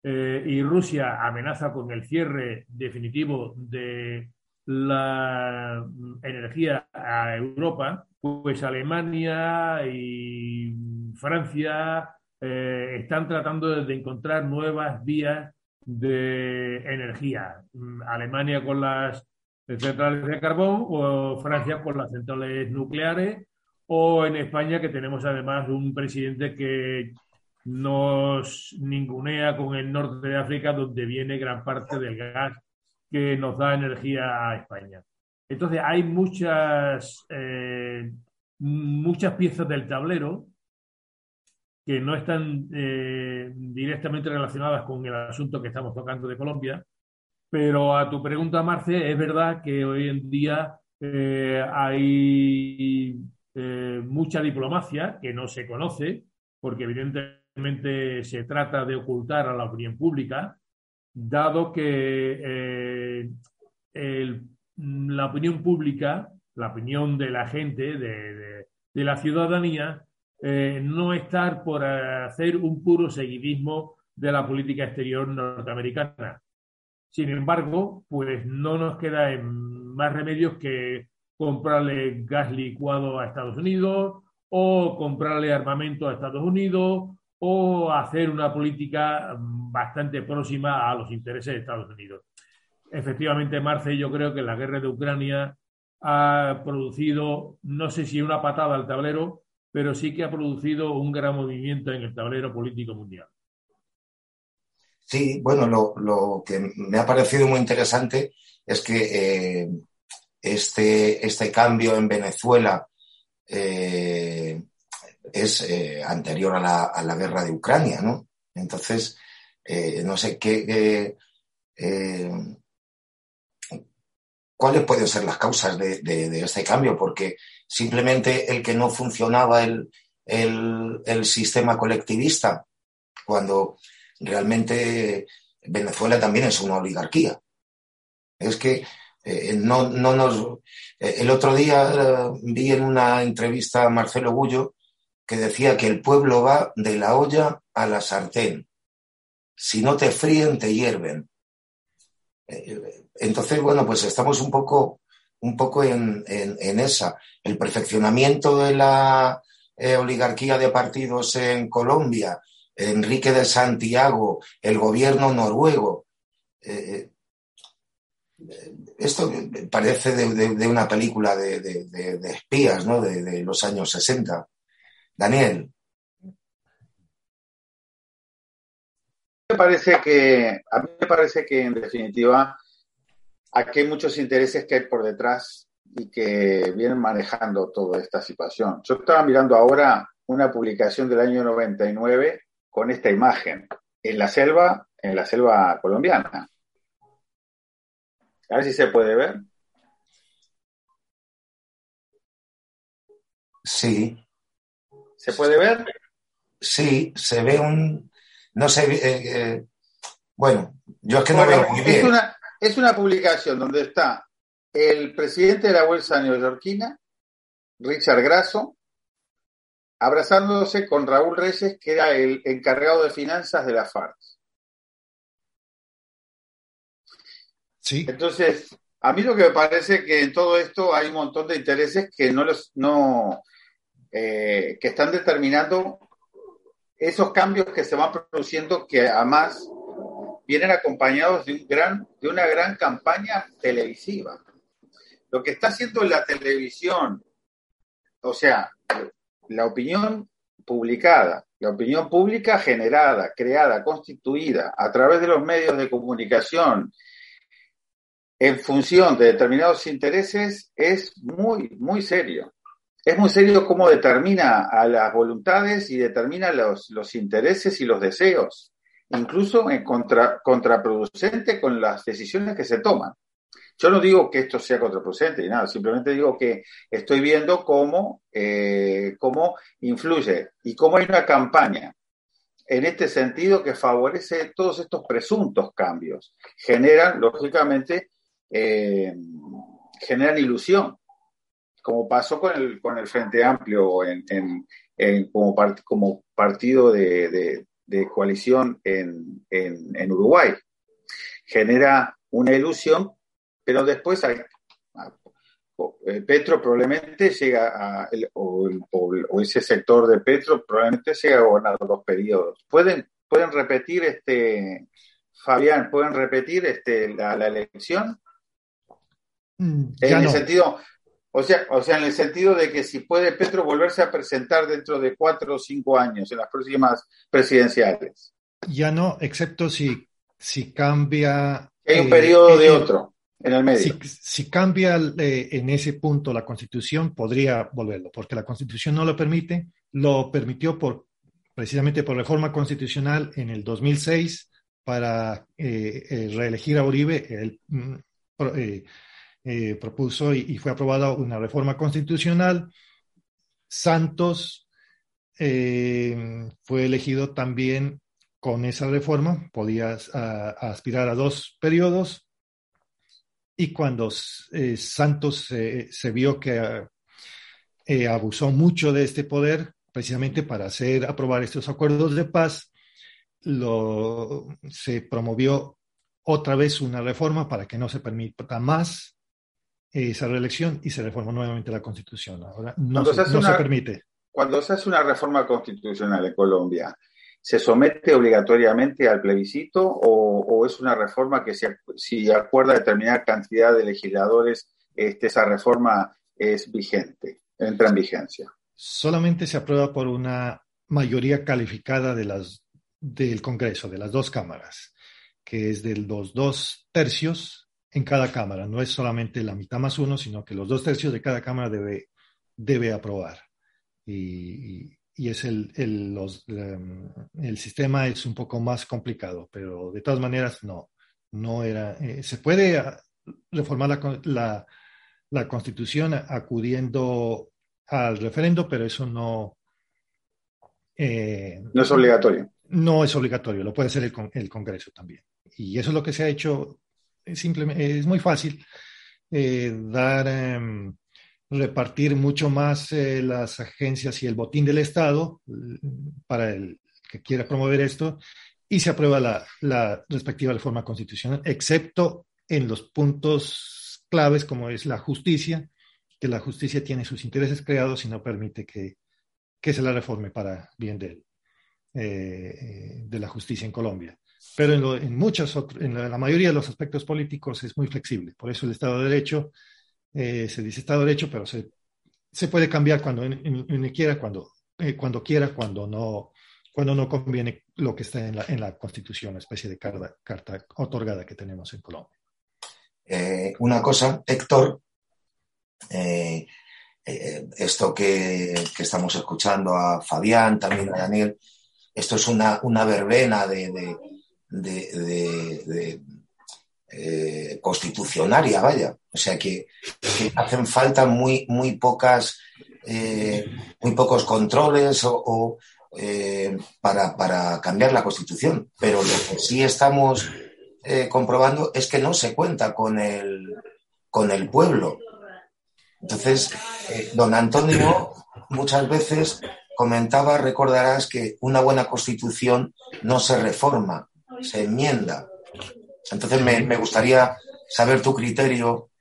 eh, y Rusia amenaza con el cierre definitivo de la energía a Europa, pues Alemania y Francia eh, están tratando de encontrar nuevas vías de energía. Alemania con las centrales de carbón, o Francia por las centrales nucleares, o en España que tenemos además un presidente que nos ningunea con el norte de África, donde viene gran parte del gas que nos da energía a España. Entonces hay muchas, eh, muchas piezas del tablero que no están eh, directamente relacionadas con el asunto que estamos tocando de Colombia, pero a tu pregunta, Marce, es verdad que hoy en día eh, hay eh, mucha diplomacia que no se conoce, porque evidentemente se trata de ocultar a la opinión pública, dado que eh, la opinión pública, la opinión de la gente, de, la ciudadanía, no estar por hacer un puro seguidismo de la política exterior norteamericana. Sin embargo, pues no nos queda más remedios que comprarle gas licuado a Estados Unidos o comprarle armamento a Estados Unidos o hacer una política bastante próxima a los intereses de Estados Unidos. Efectivamente, Marce, yo creo que la guerra de Ucrania ha producido, no sé si una patada al tablero, pero sí que ha producido un gran movimiento en el tablero político mundial. Sí, bueno, lo, que me ha parecido muy interesante es que eh, este, este cambio en Venezuela eh, es eh, anterior a la, a la, guerra de Ucrania, ¿no? Entonces, no sé qué. ¿Cuáles pueden ser las causas de, este cambio? Porque simplemente el que no funcionaba el, el sistema colectivista, cuando realmente Venezuela también es una oligarquía. Es que eh, no, no, nos. Eh, el otro día eh, vi en una entrevista a Marcelo Gullo que decía que el pueblo va de la olla a la sartén. Si no te fríen, te hierven. entonces, bueno, pues estamos un poco, un poco en, en esa. El perfeccionamiento de la oligarquía de partidos en Colombia, Enrique de Santiago, el gobierno noruego. Eh, eh, esto parece de, una película de, espías, ¿no? De, los años 60. Daniel. Me parece que, a mí me parece que en definitiva aquí hay muchos intereses que hay por detrás y que vienen manejando toda esta situación. Yo estaba mirando ahora una publicación del año 99 con esta imagen en la selva, en la selva colombiana. A ver si se puede ver. Sí. ¿Se puede ver? Sí, se ve un, no sé, eh, eh, Bueno, yo es que no veo muy bien. Es una, es una publicación donde está el presidente de la Bolsa Neoyorquina, Richard Grasso, abrazándose con Raúl Reyes, que era el encargado de finanzas de la FARC. Entonces, a mí lo que me parece que en todo esto hay un montón de intereses que no los no eh, que están determinando esos cambios que se van produciendo que además vienen acompañados de un gran de una gran campaña televisiva. Lo que está haciendo la televisión, o sea, la opinión publicada, la opinión pública generada, creada, constituida a través de los medios de comunicación en función de determinados intereses es muy, muy serio. Es muy serio cómo determina a las voluntades y determina los, los intereses y los deseos, incluso en contra, contraproducente con las decisiones que se toman. Yo no digo que esto sea contraproducente ni nada, simplemente digo que estoy viendo cómo, eh, cómo influye y cómo hay una campaña en este sentido que favorece todos estos presuntos cambios. Generan, lógicamente, eh, generan ilusión, como pasó con el, con el Frente Amplio en, como, como, partido de, coalición en, en, Uruguay. Genera una ilusión, pero después hay, eh, Petro probablemente llega a, o, ese sector de Petro probablemente llega a gobernar dos periodos. Pueden, pueden repetir este, Fabián, pueden repetir este, la elección Mm, en el sentido, o sea, o sea, en el sentido de que si puede Petro volverse a presentar dentro de cuatro o cinco años en las próximas presidenciales. Ya no, excepto si, si cambia. Hay un periodo de otro en el medio. Si, cambia eh, en ese punto la Constitución, podría volverlo, porque la Constitución no lo permite. Lo permitió por precisamente por reforma constitucional en el 2006 para eh, eh, reelegir a Uribe. El, mm, eh, propuso y, fue aprobada una reforma constitucional. Santos eh, fue elegido también con esa reforma, podía aspirar a dos periodos. Y cuando eh, Santos se vio que abusó mucho de este poder, precisamente para hacer aprobar estos acuerdos de paz, se promovió otra vez una reforma para que no se permita más esa reelección y se reformó nuevamente la Constitución. Ahora no, se, permite. Cuando se hace una reforma constitucional en Colombia, ¿se somete obligatoriamente al plebiscito o, es una reforma que si acuerda determinada cantidad de legisladores, este, esa reforma es vigente, entra en vigencia? Solamente se aprueba por una mayoría calificada de las, del Congreso, de las dos cámaras, que es de los dos tercios en cada cámara. No es solamente la mitad más uno, sino que los dos tercios de cada cámara debe, debe aprobar. Y, es el, el, los, el, sistema es un poco más complicado, pero de todas maneras no, no era. Eh, se puede ah, reformar la, la, la, constitución acudiendo al referendo, pero eso no. Eh, no es obligatorio. No es obligatorio, lo puede hacer el, el Congreso también. Y eso es lo que se ha hecho simplemente, es muy fácil eh, dar, em, repartir mucho más eh, las agencias y el botín del Estado para el que quiera promover esto y se aprueba la, la respectiva reforma constitucional, excepto en los puntos claves como es la justicia, que la justicia tiene sus intereses creados y no permite que, que se la reforme para bien de, eh, de la justicia en Colombia pero en, muchas en la, mayoría de los aspectos políticos es muy flexible. Por eso el Estado de Derecho eh, se dice Estado de Derecho, pero se, se puede cambiar cuando en, quiera, cuando, eh, cuando quiera, cuando no, cuando no conviene lo que está en la, en la Constitución, una especie de carta, carta otorgada que tenemos en Colombia. Eh, una cosa, Héctor, esto que, que, estamos escuchando a Fabián, también a Daniel, esto es una, una verbena de, de, eh, constitucionaria, vaya. O sea que, hacen falta muy, muy pocas, eh, muy pocos controles o, eh, para, cambiar la Constitución, pero lo que sí estamos comprobando es que no se cuenta con el, con el pueblo. Entonces, don Antonio muchas veces comentaba, recordarás, que una buena constitución no se reforma, se enmienda. Entonces, me, gustaría saber tu criterio,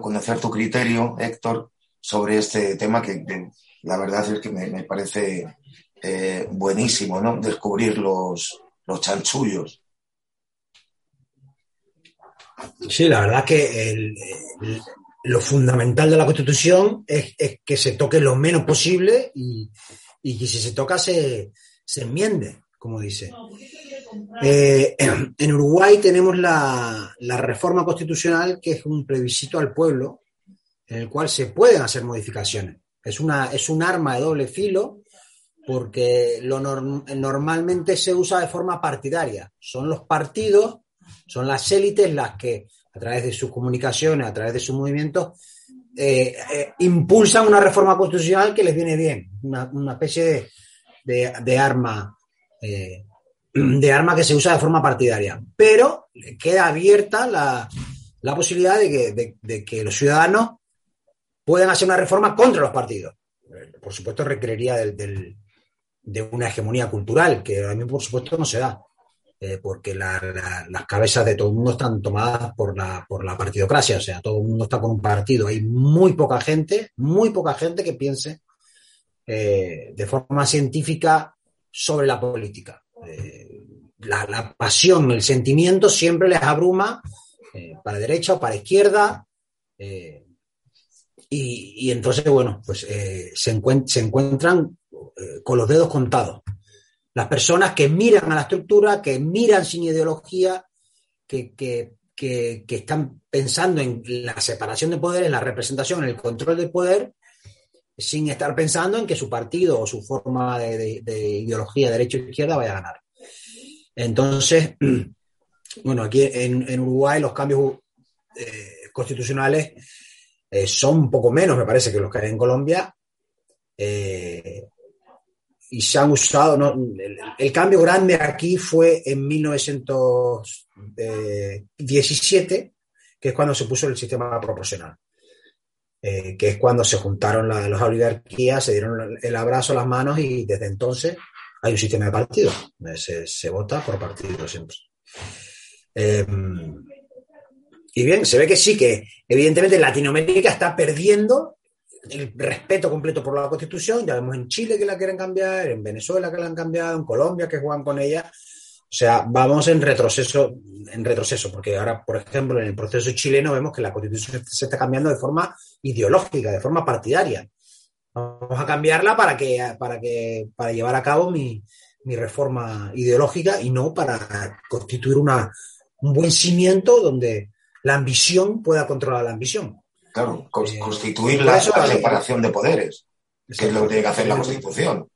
conocer tu criterio, Héctor, sobre este tema que, la verdad es que me, parece eh, buenísimo, ¿no? Descubrir los, los chanchullos. Sí, la verdad que lo fundamental de la Constitución es, que se toque lo menos posible y, que si se toca se, enmiende, como dice. Eh, en Uruguay tenemos la, reforma constitucional que es un plebiscito al pueblo en el cual se pueden hacer modificaciones. Es, una, es un arma de doble filo porque lo normalmente se usa de forma partidaria. Son los partidos, son las élites las que, a través de sus comunicaciones, a través de sus movimientos, eh, eh, impulsan una reforma constitucional que les viene bien, una, especie de, arma. De arma que se usa de forma partidaria. Pero queda abierta la, posibilidad de que, de que los ciudadanos puedan hacer una reforma contra los partidos. Por supuesto, requeriría del, de una hegemonía cultural, que a mí, por supuesto, no se da, eh, porque las cabezas de todo el mundo están tomadas por la, por la partidocracia, o sea, todo el mundo está con un partido. Hay muy poca gente, muy poca gente que piense eh, de forma científica sobre la política. Eh, la, pasión, el sentimiento siempre les abruma para derecha o para izquierda. Y, entonces, bueno, pues se, se, encuentran eh, con los dedos contados. Las personas que miran a la estructura, que miran sin ideología, que, están pensando en la separación de poderes, la representación, en el control del poder, sin estar pensando en que su partido o su forma de, ideología, derecha o izquierda, vaya a ganar. Entonces, bueno, aquí en, Uruguay los cambios eh, constitucionales eh, son un poco menos, me parece, que los que hay en Colombia. Eh, y se han usado, ¿no? el, cambio grande aquí fue en 1917, que es cuando se puso el sistema proporcional, eh, que es cuando se juntaron las oligarquías, se dieron el abrazo, las manos y desde entonces hay un sistema de partidos, se, se vota por partidos siempre. Em, y bien, se ve que sí, que evidentemente Latinoamérica está perdiendo el respeto completo por la Constitución. Ya vemos en Chile que la quieren cambiar, en Venezuela que la han cambiado, en Colombia que juegan con ella. O sea, vamos en retroceso, en retroceso, porque ahora, por ejemplo, en el proceso chileno vemos que la Constitución se está cambiando de forma ideológica, de forma partidaria. Vamos a cambiarla para que, para que, para llevar a cabo mi, mi reforma ideológica y no para constituir una, un buen cimiento donde la ambición pueda controlar la ambición. Claro, eh, constituir la, separación de poderes, que es lo que tiene que hacer la Constitución.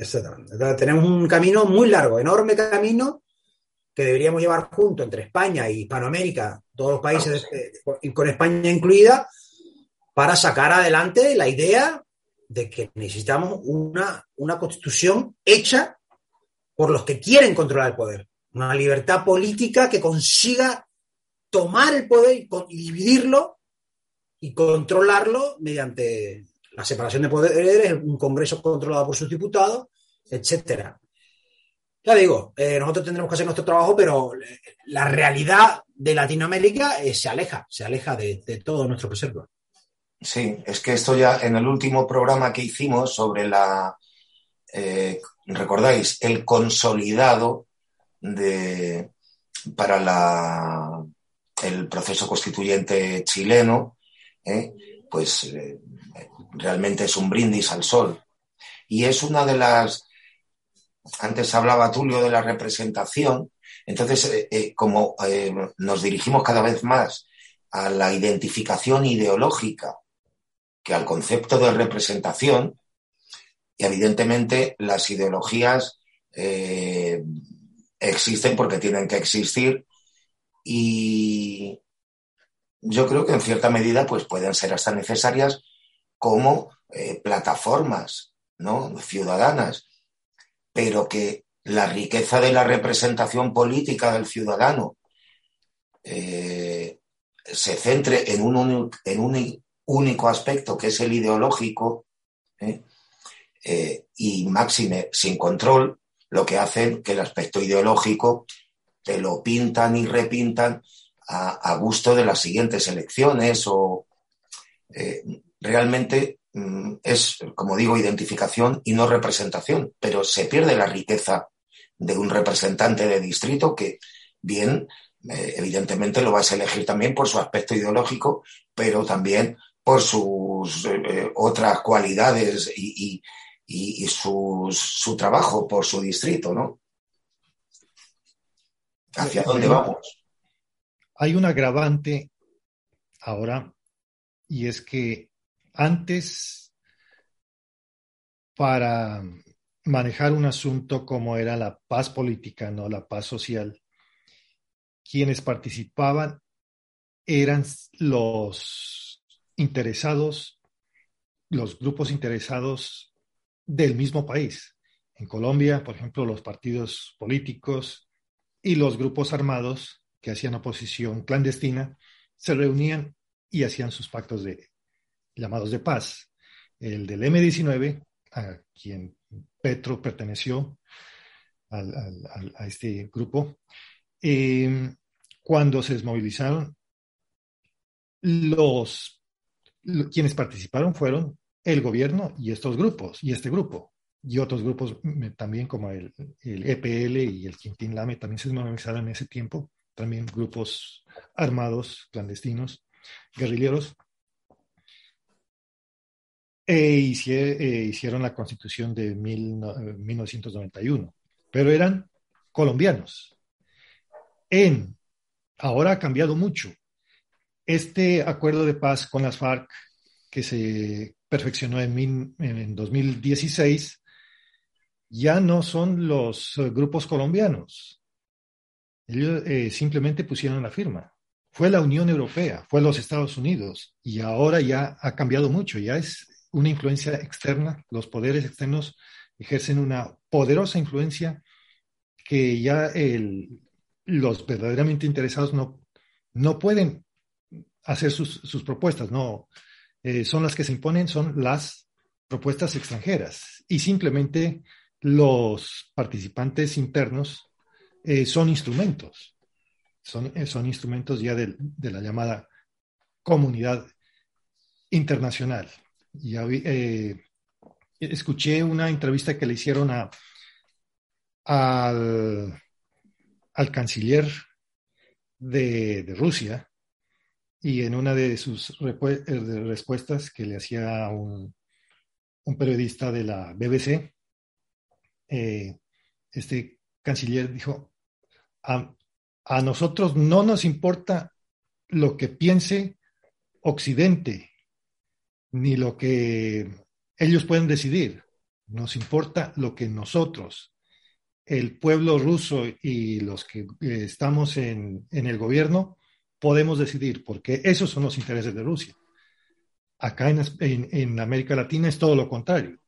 Exactamente. tenemos un camino muy largo, enorme camino que deberíamos llevar junto entre España y Hispanoamérica, todos los países, con España incluida, para sacar adelante la idea de que necesitamos una, una constitución hecha por los que quieren controlar el poder. Una libertad política que consiga tomar el poder y dividirlo y controlarlo mediante la separación de poderes, un Congreso controlado por sus diputados, etcétera. Ya digo, eh, nosotros tendremos que hacer nuestro trabajo, pero la realidad de Latinoamérica eh, se aleja, se aleja de, todo nuestro preservo. Sí, es que esto ya en el último programa que hicimos sobre la, eh, recordáis, el consolidado de, para la, el proceso constituyente chileno, ¿eh? pues eh, realmente es un brindis al sol. Y es una de las, antes hablaba Tulio de la representación, entonces eh, como nos dirigimos cada vez más a la identificación ideológica que al concepto de representación, y evidentemente las ideologías existen porque tienen que existir y, yo creo que en cierta medida pues pueden ser hasta necesarias como eh, plataformas ¿no? ciudadanas. Pero que la riqueza de la representación política del ciudadano eh, se centre en un, único aspecto que es el ideológico ¿eh? Eh, y máxime sin control, lo que hacen que el aspecto ideológico te lo pintan y repintan a, gusto de las siguientes elecciones o realmente es, como digo, identificación y no representación, pero se pierde la riqueza de un representante de distrito que bien eh, evidentemente lo vas a elegir también por su aspecto ideológico, pero también por sus eh, otras cualidades y, su trabajo por su distrito, ¿no? ¿Hacia dónde vamos? Hay un agravante ahora, y es que antes, para manejar un asunto como era la paz política, no la paz social, quienes participaban eran los interesados, los grupos interesados del mismo país. En Colombia, por ejemplo, los partidos políticos y los grupos armados que hacían oposición clandestina se reunían y hacían sus pactos de llamados de paz. El del M19, a quien Petro perteneció a este grupo, eh, cuando se desmovilizaron, los, quienes participaron fueron el gobierno y estos grupos, y este grupo, y otros grupos también como el, EPL e y el Quintín Lame también se desmovilizaron en ese tiempo, también grupos armados, clandestinos, guerrilleros, e, e hicieron la constitución de 1991, pero eran colombianos. En ahora ha cambiado mucho. Este acuerdo de paz con las FARC, que se perfeccionó en, 2016, ya no son los eh, grupos colombianos. Ellos eh, simplemente pusieron la firma. Fue la Unión Europea, fue los Estados Unidos, y ahora ya ha cambiado mucho, ya es una influencia externa. Los poderes externos ejercen una poderosa influencia que ya el, los verdaderamente interesados no, no pueden hacer sus, propuestas, no, eh, son las que se imponen, son las propuestas extranjeras y simplemente los participantes internos eh, son instrumentos, son, eh, son instrumentos ya de, la llamada comunidad internacional. Ya escuché una entrevista que le hicieron a, al al canciller de, Rusia y en una de sus eh, respuestas que le hacía un, un periodista de la BBC, eh, este canciller dijo, a, a, nosotros no nos importa lo que piense Occidente, ni lo que ellos pueden decidir, nos importa lo que nosotros, el pueblo ruso y los que eh, estamos en, el gobierno podemos decidir, porque esos son los intereses de Rusia. Acá en, América Latina es todo lo contrario.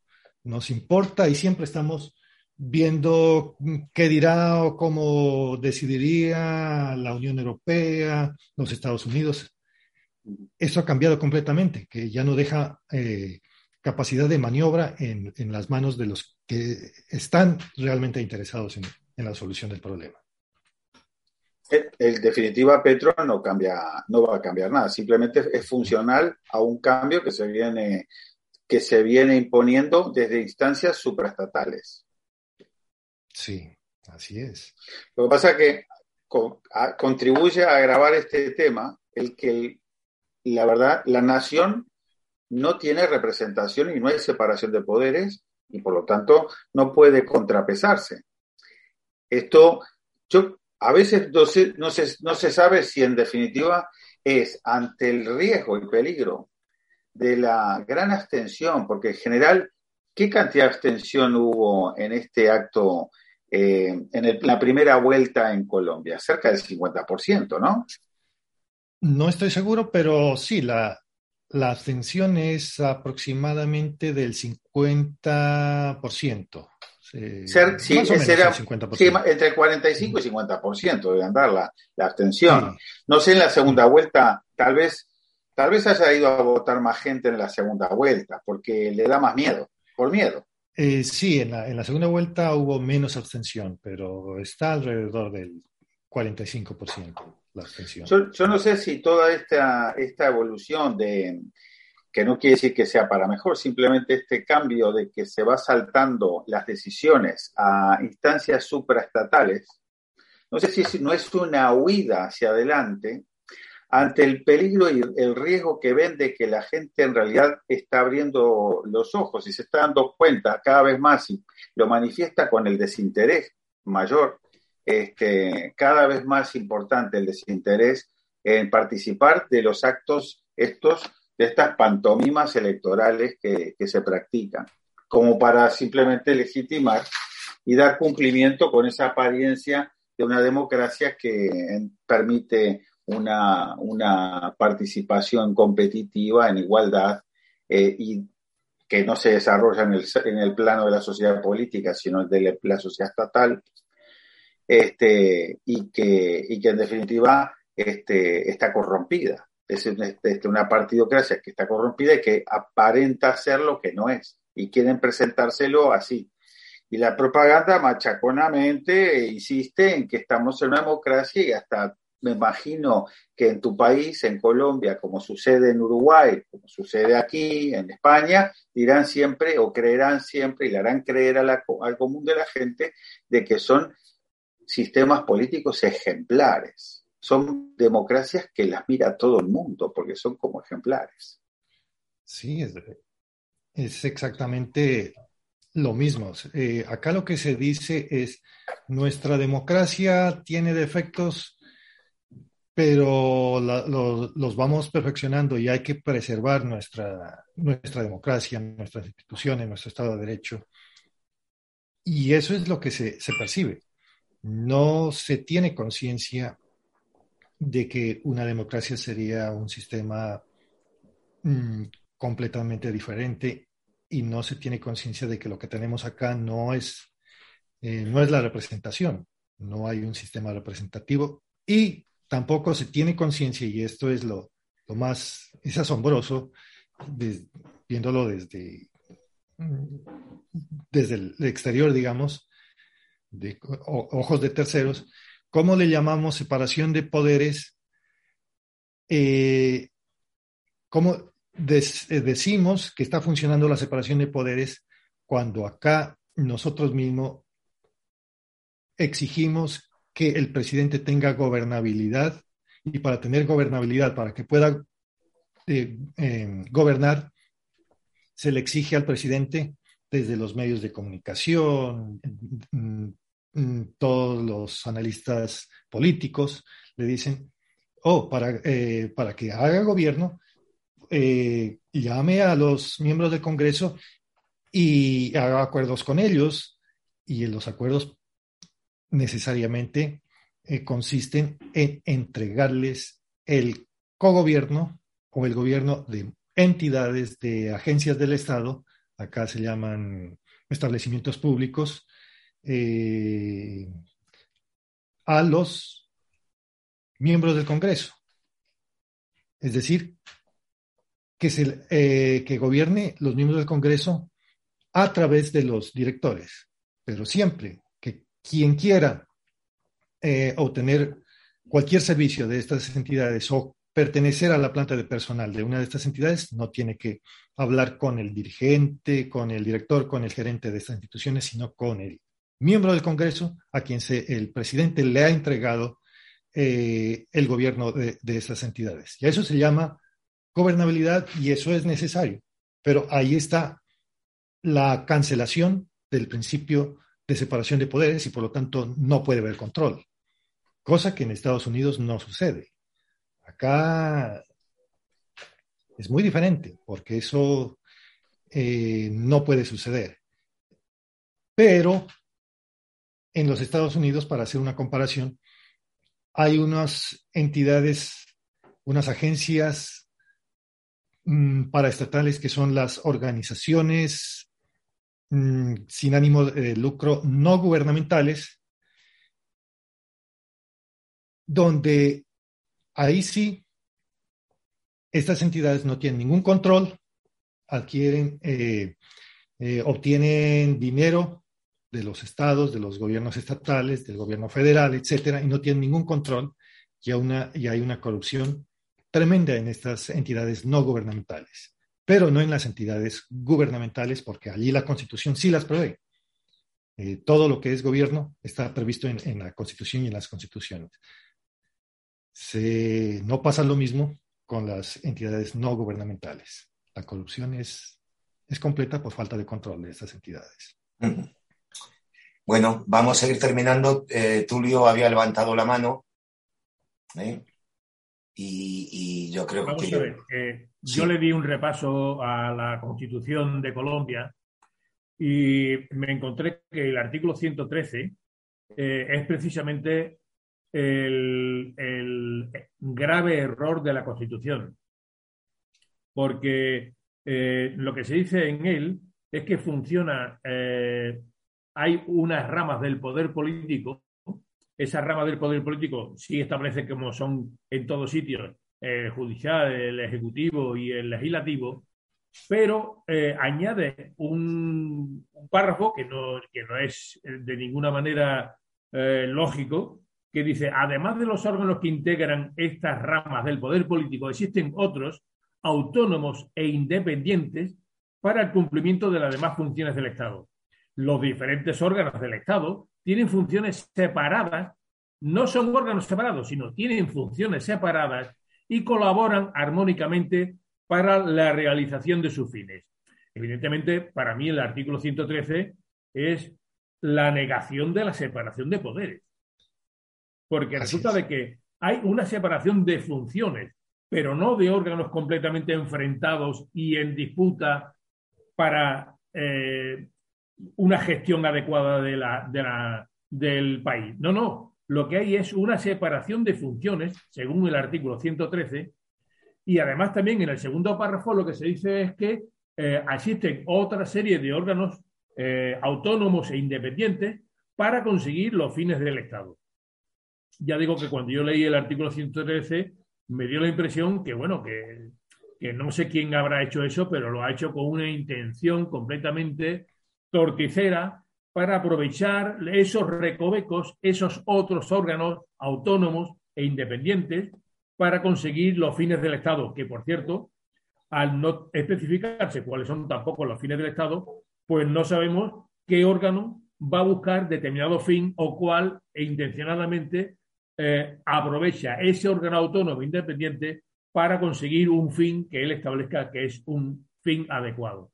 Nos importa y siempre estamos viendo qué dirá o cómo decidiría la Unión Europea, los Estados Unidos. Eso ha cambiado completamente, que ya no deja eh, capacidad de maniobra en, las manos de los que están realmente interesados en, la solución del problema. En definitiva, Petro no cambia, no va a cambiar nada, simplemente es funcional a un cambio que se viene, que se viene imponiendo desde instancias supraestatales. Sí, así es. Lo que pasa es que contribuye a agravar este tema el que la verdad la nación no tiene representación y no hay separación de poderes y por lo tanto no puede contrapesarse. Esto, yo a veces no se, no se, sabe si en definitiva es ante el riesgo y peligro de la gran abstención, porque en general, ¿qué cantidad de abstención hubo en este acto, eh, en la primera vuelta en Colombia? Cerca del 50%, ¿no? No estoy seguro, pero sí, la, la abstención es aproximadamente del 50%, Eh, sí, entre 45 y 50% debe andar la, la abstención. No sé en la segunda vuelta, tal vez, tal vez haya ido a votar más gente en la segunda vuelta, porque le da más miedo, por miedo. Eh, sí, en la, en la segunda vuelta hubo menos abstención, pero está alrededor del 45% Yo, no sé si toda esta, esta evolución de, que no quiere decir que sea para mejor, simplemente este cambio de que se va saltando las decisiones a instancias supraestatales, no sé si no es una huida hacia adelante ante el peligro y el riesgo que ven de que la gente en realidad está abriendo los ojos y se está dando cuenta cada vez más y lo manifiesta con el desinterés mayor, este, cada vez más importante el desinterés en participar de los actos estos de estas pantomimas electorales que, se practican, como para simplemente legitimar y dar cumplimiento con esa apariencia de una democracia que permite una, una participación competitiva en igualdad eh, y que no se desarrolla en el, en el, plano de la sociedad política, sino de la sociedad estatal, este, y, que, y que en definitiva este, está corrompida es este, una partidocracia que está corrompida y que aparenta ser lo que no es y quieren presentárselo así. Y la propaganda machaconamente insiste en que estamos en una democracia y hasta me imagino que en tu país, en Colombia, como sucede en Uruguay, como sucede aquí, en España, dirán siempre o creerán siempre y le harán creer al común de la gente de que son sistemas políticos ejemplares son democracias que las mira todo el mundo porque son como ejemplares. Sí, es, exactamente lo mismo. Eh, acá lo que se dice es, nuestra democracia tiene defectos, pero los vamos perfeccionando y hay que preservar nuestra, nuestra democracia, nuestras instituciones, nuestro Estado de Derecho. Y eso es lo que se, se percibe. No se tiene conciencia de que una democracia sería un sistema mm, completamente diferente y no se tiene conciencia de que lo que tenemos acá no es, eh, no es la representación, no hay un sistema representativo y tampoco se tiene conciencia, y esto es lo, lo más, es asombroso, viéndolo desde, mm, desde el exterior, digamos, de ojos de terceros, ¿Cómo le llamamos separación de poderes? Eh, ¿Cómo eh, decimos que está funcionando la separación de poderes cuando acá nosotros mismos exigimos que el presidente tenga gobernabilidad y para tener gobernabilidad, para que pueda eh, gobernar, se le exige al presidente desde los medios de comunicación, Mm, todos los analistas políticos le dicen, oh, para, eh, para que haga gobierno, eh, llame a los miembros del Congreso y haga acuerdos con ellos, y los acuerdos necesariamente eh, consisten en entregarles el cogobierno o el gobierno de entidades, de agencias del Estado, acá se llaman establecimientos públicos, eh, a los miembros del Congreso. Es decir, que, se, eh, que gobierne los miembros del Congreso a través de los directores, pero siempre que quien quiera eh, obtener cualquier servicio de estas entidades o pertenecer a la planta de personal de una de estas entidades, no tiene que hablar con el dirigente, con el director, con el gerente de estas instituciones, sino con el miembro del Congreso a quien se, el presidente le ha entregado eh, el gobierno de, esas entidades. Y eso se llama gobernabilidad y eso es necesario. Pero ahí está la cancelación del principio de separación de poderes y por lo tanto no puede haber control, cosa que en Estados Unidos no sucede. Acá es muy diferente porque eso eh, no puede suceder. Pero en los Estados Unidos, para hacer una comparación, hay unas entidades, unas agencias mm, paraestatales que son las organizaciones mm, sin ánimo de lucro no gubernamentales, donde ahí sí estas entidades no tienen ningún control, adquieren, eh, eh, obtienen dinero de los estados, de los gobiernos estatales, del gobierno federal, etcétera, y no tienen ningún control, y, hay una corrupción tremenda en estas entidades no gubernamentales, pero no en las entidades gubernamentales, porque allí la Constitución sí las prevé. Eh, todo lo que es gobierno está previsto en, la Constitución y en las constituciones. No pasa lo mismo con las entidades no gubernamentales. La corrupción es completa por falta de control de estas entidades. Bueno, vamos a ir terminando. Eh, Tulio había levantado la mano. ¿eh? Y, y, yo creo vamos que... A ver, eh, sí. Yo le di un repaso a la Constitución de Colombia y me encontré que el artículo 113 eh, es precisamente el, el, grave error de la Constitución. Porque lo que se dice en él es que funciona, eh, hay unas ramas del poder político, esas ramas del poder político sí establece como son en todos sitios, el judicial, el ejecutivo y el legislativo, pero eh, añade un, párrafo que no, que no es de ninguna manera lógico, que dice, además de los órganos que integran estas ramas del poder político, existen otros autónomos e independientes para el cumplimiento de las demás funciones del Estado. Los diferentes órganos del Estado tienen funciones separadas, no son órganos separados, sino tienen funciones separadas y colaboran armónicamente para la realización de sus fines. Evidentemente, para mí el artículo 113 es la negación de la separación de poderes porque Así resulta es. de que hay una separación de funciones, pero no de órganos completamente enfrentados y en disputa para eh, una gestión adecuada de la, de la, del país. No, no. Lo que hay es una separación de funciones, según el artículo 113, y además también en el segundo párrafo lo que se dice es que eh, existen otra serie de órganos eh, autónomos e independientes para conseguir los fines del Estado ya digo que cuando yo leí el artículo 113 me dio la impresión que, bueno, que, que, no sé quién habrá hecho eso, pero lo ha hecho con una intención completamente torticera para aprovechar esos recovecos, esos otros órganos autónomos e independientes para conseguir los fines del Estado, que por cierto, al no especificarse cuáles son tampoco los fines del Estado, pues no sabemos qué órgano va a buscar determinado fin o cuál e intencionadamente eh, aprovecha ese órgano autónomo independiente para conseguir un fin que él establezca que es un fin adecuado.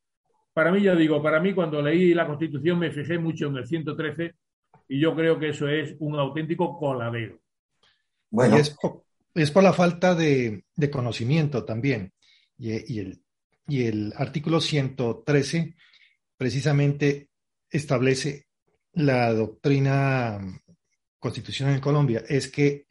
Para mí, ya digo, para mí cuando leí la Constitución me fijé mucho en el 113 y yo creo que eso es un auténtico coladero. Bueno. Y es, por, es por la falta de, de conocimiento también. Y, y, el, y el artículo 113 precisamente establece la doctrina constitución en Colombia es que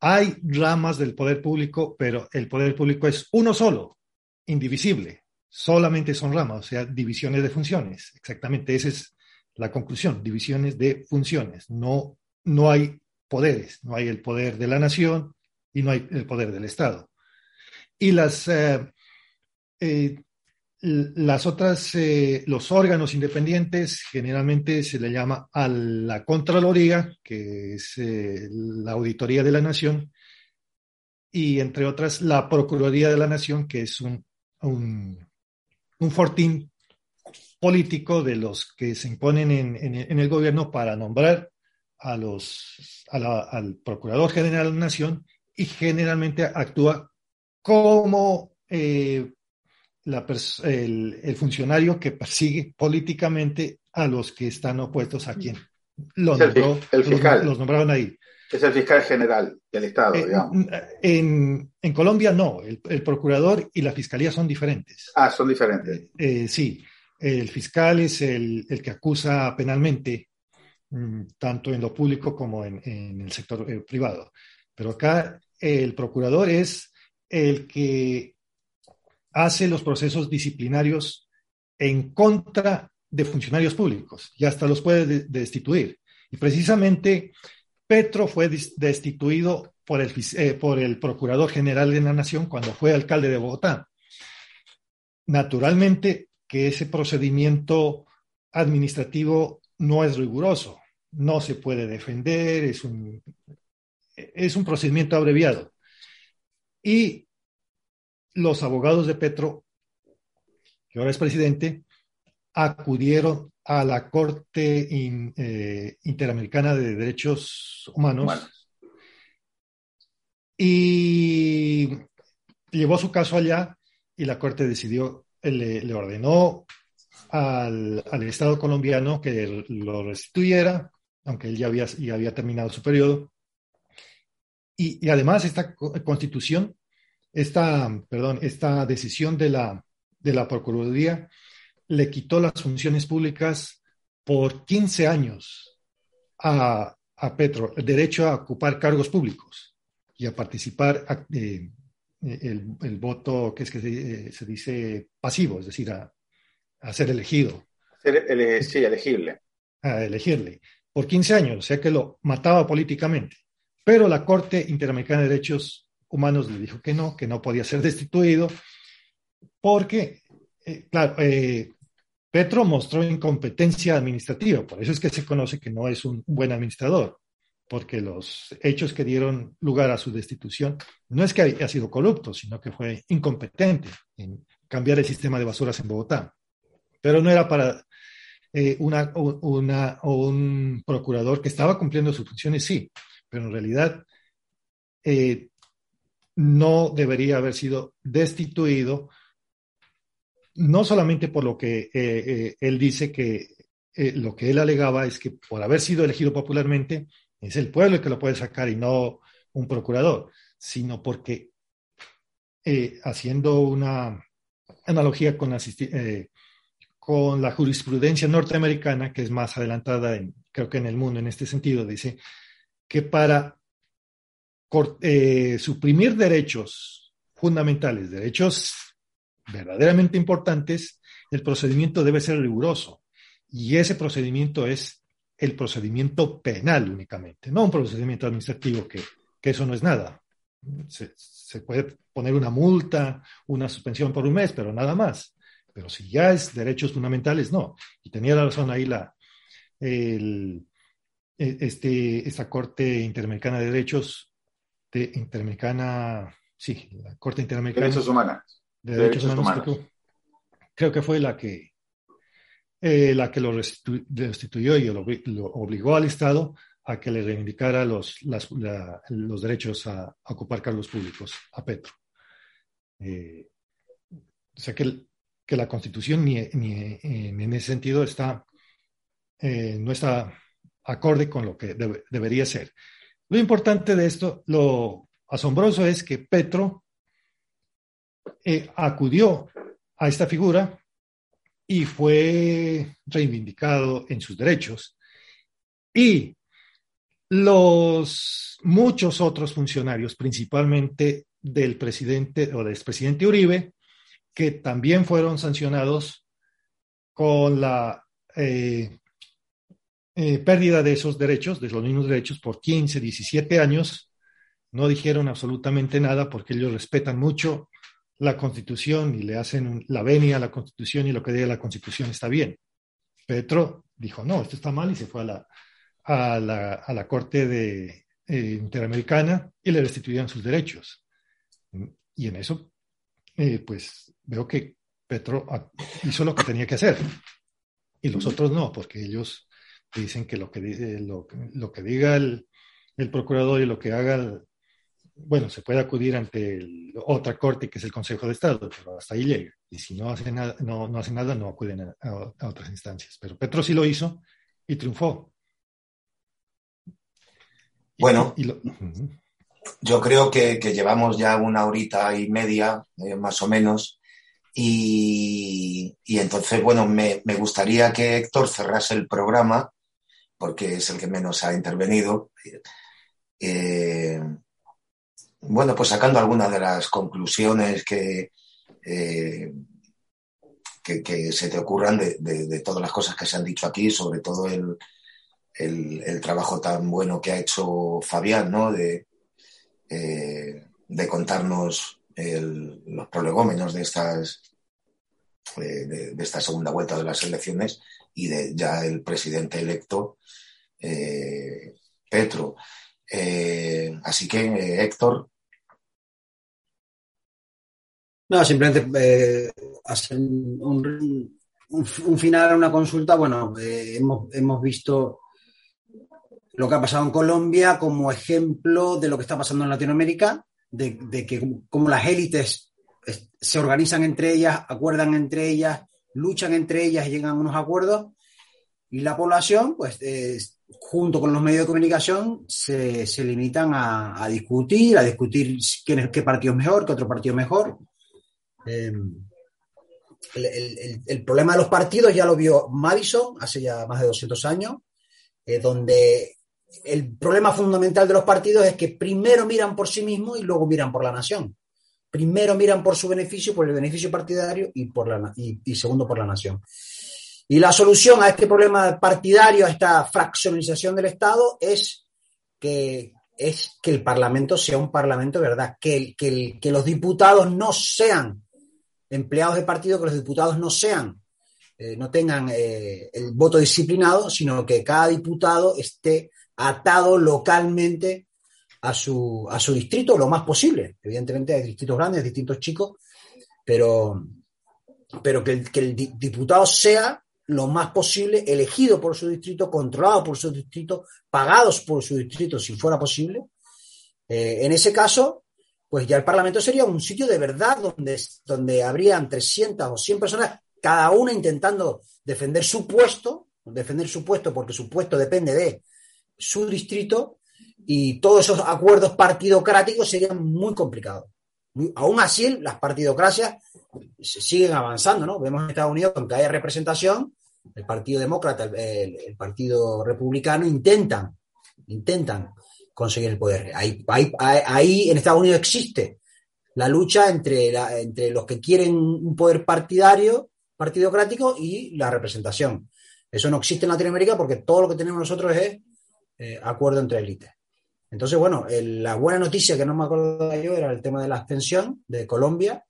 hay ramas del poder público, pero el poder público es uno solo, indivisible. Solamente son ramas, o sea, divisiones de funciones. Exactamente, esa es la conclusión, divisiones de funciones. No, no hay poderes, no hay el poder de la nación y no hay el poder del Estado. Y las eh, eh, las otras, eh, los órganos independientes generalmente se le llama a la Contraloría, que es la Auditoría de la Nación, y entre otras la Procuraduría de la Nación, que es un, un fortín político de los que se imponen en, en, en el gobierno para nombrar a los, a la, al Procurador General de la Nación y generalmente actúa como eh, la el, el, funcionario que persigue políticamente a los que están opuestos a quien lo nombró, el, fiscal. Los, los, nombraron ahí. Es el fiscal general del Estado, eh, digamos. En, en, Colombia no, el, el, procurador y la fiscalía son diferentes. Ah, son diferentes. Eh, sí, el fiscal es el, el que acusa penalmente, mmm, tanto en lo público como en, en el sector eh, privado. Pero acá el procurador es el que hace los procesos disciplinarios en contra de funcionarios públicos y hasta los puede destituir. Y precisamente Petro fue destituido por el, eh, por el Procurador General de la Nación cuando fue alcalde de Bogotá. Naturalmente que ese procedimiento administrativo no es riguroso, no se puede defender, es un, es un procedimiento abreviado. Y los abogados de Petro, que ahora es presidente, acudieron a la Corte eh, Interamericana de Derechos Humanos y llevó su caso allá y la Corte decidió, le, ordenó al, Estado colombiano que lo restituyera, aunque él ya había, ya había terminado su periodo. Y, y, además esta constitución, esta, perdón, esta decisión de la, de la Procuraduría le quitó las funciones públicas por 15 años a, Petro, el derecho a ocupar cargos públicos y a participar eh, el, voto que es que se, dice pasivo, es decir, a, ser elegido. sí, elegible. A elegirle. Por 15 años, o sea que lo mataba políticamente. Pero la Corte Interamericana de Derechos Humanos le dijo que no, que no podía ser destituido, porque, eh, claro, eh, Petro mostró incompetencia administrativa, por eso es que se conoce que no es un buen administrador, porque los hechos que dieron lugar a su destitución no es que haya sido corrupto, sino que fue incompetente en cambiar el sistema de basuras en Bogotá. Pero no era para eh, una, un procurador que estaba cumpliendo sus funciones, sí, pero en realidad eh, no debería haber sido destituido no solamente por lo que eh, eh, él dice que eh, lo que él alegaba es que por haber sido elegido popularmente es el pueblo el que lo puede sacar y no un procurador, sino porque haciendo una analogía con la, con la jurisprudencia norteamericana, que es más adelantada, en, creo que en el mundo en este sentido, dice que para suprimir derechos fundamentales, derechos verdaderamente importantes, el procedimiento debe ser riguroso. Y ese procedimiento es el procedimiento penal únicamente, no un procedimiento administrativo que, eso no es nada. Se, puede poner una multa, una suspensión por un mes, pero nada más. Pero si ya es derechos fundamentales, no. Y tenía la razón ahí la, e, este, esta Corte Interamericana de Derechos, de, Interamericana, sí, la Corte Interamericana. Derechos Humanos de Derechos, Humanos, Creo, que fue la que, eh, la que lo restituyó y lo, obligó al Estado a que le reivindicara los, los derechos a, ocupar cargos públicos a Petro. Eh, o sea que, que la Constitución ni, ni, en ese sentido está, eh, no está acorde con lo que debería ser. Lo importante de esto, lo asombroso es que Petro eh, acudió a esta figura y fue reivindicado en sus derechos. Y los muchos otros funcionarios, principalmente del presidente o del expresidente Uribe, que también fueron sancionados con la eh, eh, pérdida de esos derechos, de los mismos derechos, por 15, 17 años, no dijeron absolutamente nada porque ellos respetan mucho la constitución y le hacen la venia a la constitución y lo que diga la constitución está bien. Petro dijo, no, esto está mal y se fue a la, a la, a la Corte de, eh, Interamericana y le restituyeron sus derechos. Y en eso, eh, pues veo que Petro hizo lo que tenía que hacer y los otros no, porque ellos dicen que lo que, lo, lo que diga el, el procurador y lo que haga el, bueno, se puede acudir ante otra corte que es el Consejo de Estado, pero hasta ahí llega. Y si no hace nada, no, no hace nada, no acuden a, otras instancias. Pero Petro sí lo hizo y triunfó. Bueno, yo creo que, llevamos ya una horita y media, eh, más o menos, y, entonces, bueno, me, gustaría que Héctor cerrase el programa, porque es el que menos ha intervenido. Eh, bueno, pues sacando algunas de las conclusiones que, eh, que, se te ocurran de, todas las cosas que se han dicho aquí, sobre todo el, el, trabajo tan bueno que ha hecho Fabián, ¿no? De, eh, de contarnos los prolegómenos de estas eh, de, esta segunda vuelta de las elecciones y de ya el presidente electo eh, así que, Héctor, no, simplemente hacer un, un, final a una consulta. Bueno, hemos, hemos, visto lo que ha pasado en Colombia como ejemplo de lo que está pasando en Latinoamérica, de, que como las élites se organizan entre ellas, acuerdan entre ellas, luchan entre ellas y llegan a unos acuerdos, y la población, pues, junto con los medios de comunicación, se, limitan a, discutir, a discutir quién es, qué partido es mejor, qué otro partido es mejor. Em, el, problema de los partidos ya lo vio Madison hace ya más de 200 años, eh, donde el problema fundamental de los partidos es que primero miran por sí mismos y luego miran por la nación. Primero miran por su beneficio, por el beneficio partidario y, por la, y, segundo por la nación. Y la solución a este problema partidario, a esta fraccionalización del Estado, es que, es que el Parlamento sea un Parlamento, ¿verdad? Que, que, los diputados no sean empleados de partido, que los diputados no sean, eh, no tengan eh, el voto disciplinado, sino que cada diputado esté atado localmente a su, a su distrito lo más posible. Evidentemente hay distritos grandes, distintos chicos, pero, pero que, el, que el diputado sea lo más posible elegido por su distrito, controlado por su distrito, pagados por su distrito si fuera posible. Eh, en ese caso, pues ya el Parlamento sería un sitio de verdad donde, donde habrían 300 o 100 personas, cada una intentando defender su puesto, defender su puesto porque su puesto depende de su distrito y todos esos acuerdos partidocráticos serían muy complicados. aún así, las partidocracias siguen avanzando, ¿no? Vemos en Estados Unidos, aunque haya representación, el Partido Demócrata, el, Partido Republicano intentan, intentan conseguir el poder. Ahí, ahí, en Estados Unidos existe la lucha entre, entre los que quieren un poder partidario, partidocrático y la representación. Eso no existe en Latinoamérica porque todo lo que tenemos nosotros es eh, acuerdo entre élites. Entonces, bueno, la buena noticia que no me acuerdo yo era el tema de la abstención de Colombia,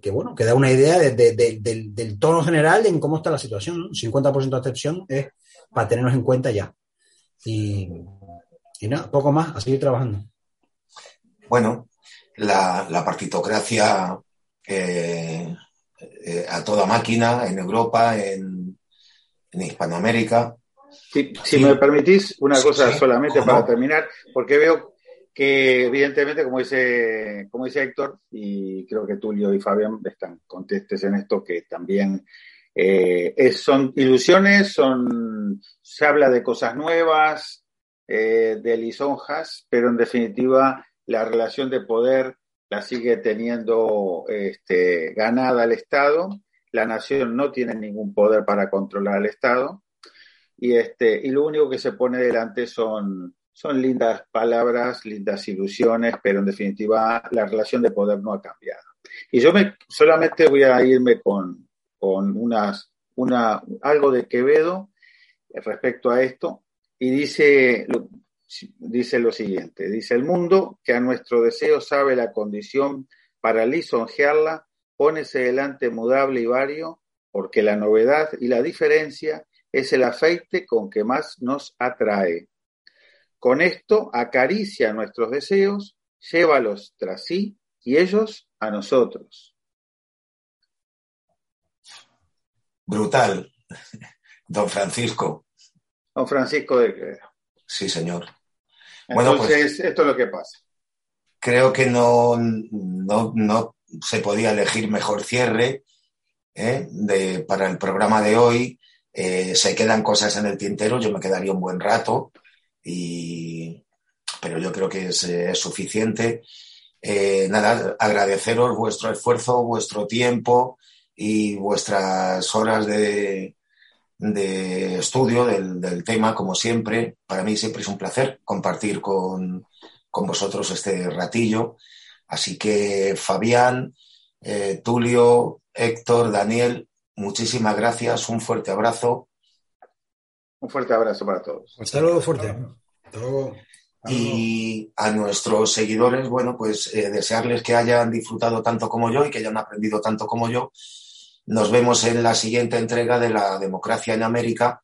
que, bueno, que da una idea del, tono general en cómo está la situación. 50% de abstención es para tenernos en cuenta ya. Y, nada, poco más, a seguir trabajando. Bueno, la, partitocracia eh, eh, a toda máquina en Europa, en, en Hispanoamérica, si, me permitís, una cosa solamente para terminar, porque veo que evidentemente, como dice, como dice Héctor, y creo que Tulio y Fabián están contestes en esto, que también eh, son ilusiones, son, se habla de cosas nuevas, eh, de lisonjas, pero en definitiva la relación de poder la sigue teniendo este, ganada el Estado. La nación no tiene ningún poder para controlar al Estado y, este, y lo único que se pone delante son, son lindas palabras, lindas ilusiones, pero en definitiva la relación de poder no ha cambiado. Y yo me, solamente voy a irme con, con unas, una, algo de Quevedo respecto a esto, y dice, dice lo siguiente, dice, el mundo que a nuestro deseo sabe la condición para lisonjearla, pónese delante mudable y vario, porque la novedad y la diferencia es el aceite con que más nos atrae. Con esto acaricia nuestros deseos, llévalos tras sí y ellos a nosotros. Brutal, don Francisco. Don Francisco de Sí, señor. bueno, pues, esto es lo que pasa. Creo que no, no, se podía elegir mejor cierre ¿eh? de, para el programa de hoy eh, se quedan cosas en el tintero, yo me quedaría un buen rato, pero yo creo que es, suficiente. Eh, nada, agradeceros vuestro esfuerzo, vuestro tiempo y vuestras horas de, estudio del, tema, como siempre. Para mí siempre es un placer compartir con, vosotros este ratillo. Así que, Fabián, eh, Tulio, Héctor, Daniel, muchísimas gracias, un fuerte abrazo. Un fuerte abrazo para todos. Hasta luego, fuerte. Y a nuestros seguidores, bueno, pues eh, desearles que hayan disfrutado tanto como yo y que hayan aprendido tanto como yo. Nos vemos en la siguiente entrega de la democracia en América.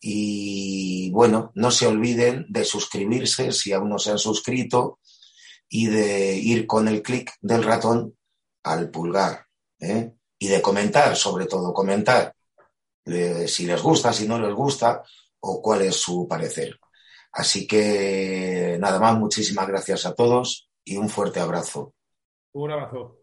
Y bueno, no se olviden de suscribirse si aún no se han suscrito y de ir con el clic del ratón al pulgar. ¿eh? Y de comentar, sobre todo, comentar si les gusta, si no les gusta o cuál es su parecer. Así que nada más, muchísimas gracias a todos y un fuerte abrazo. Un abrazo.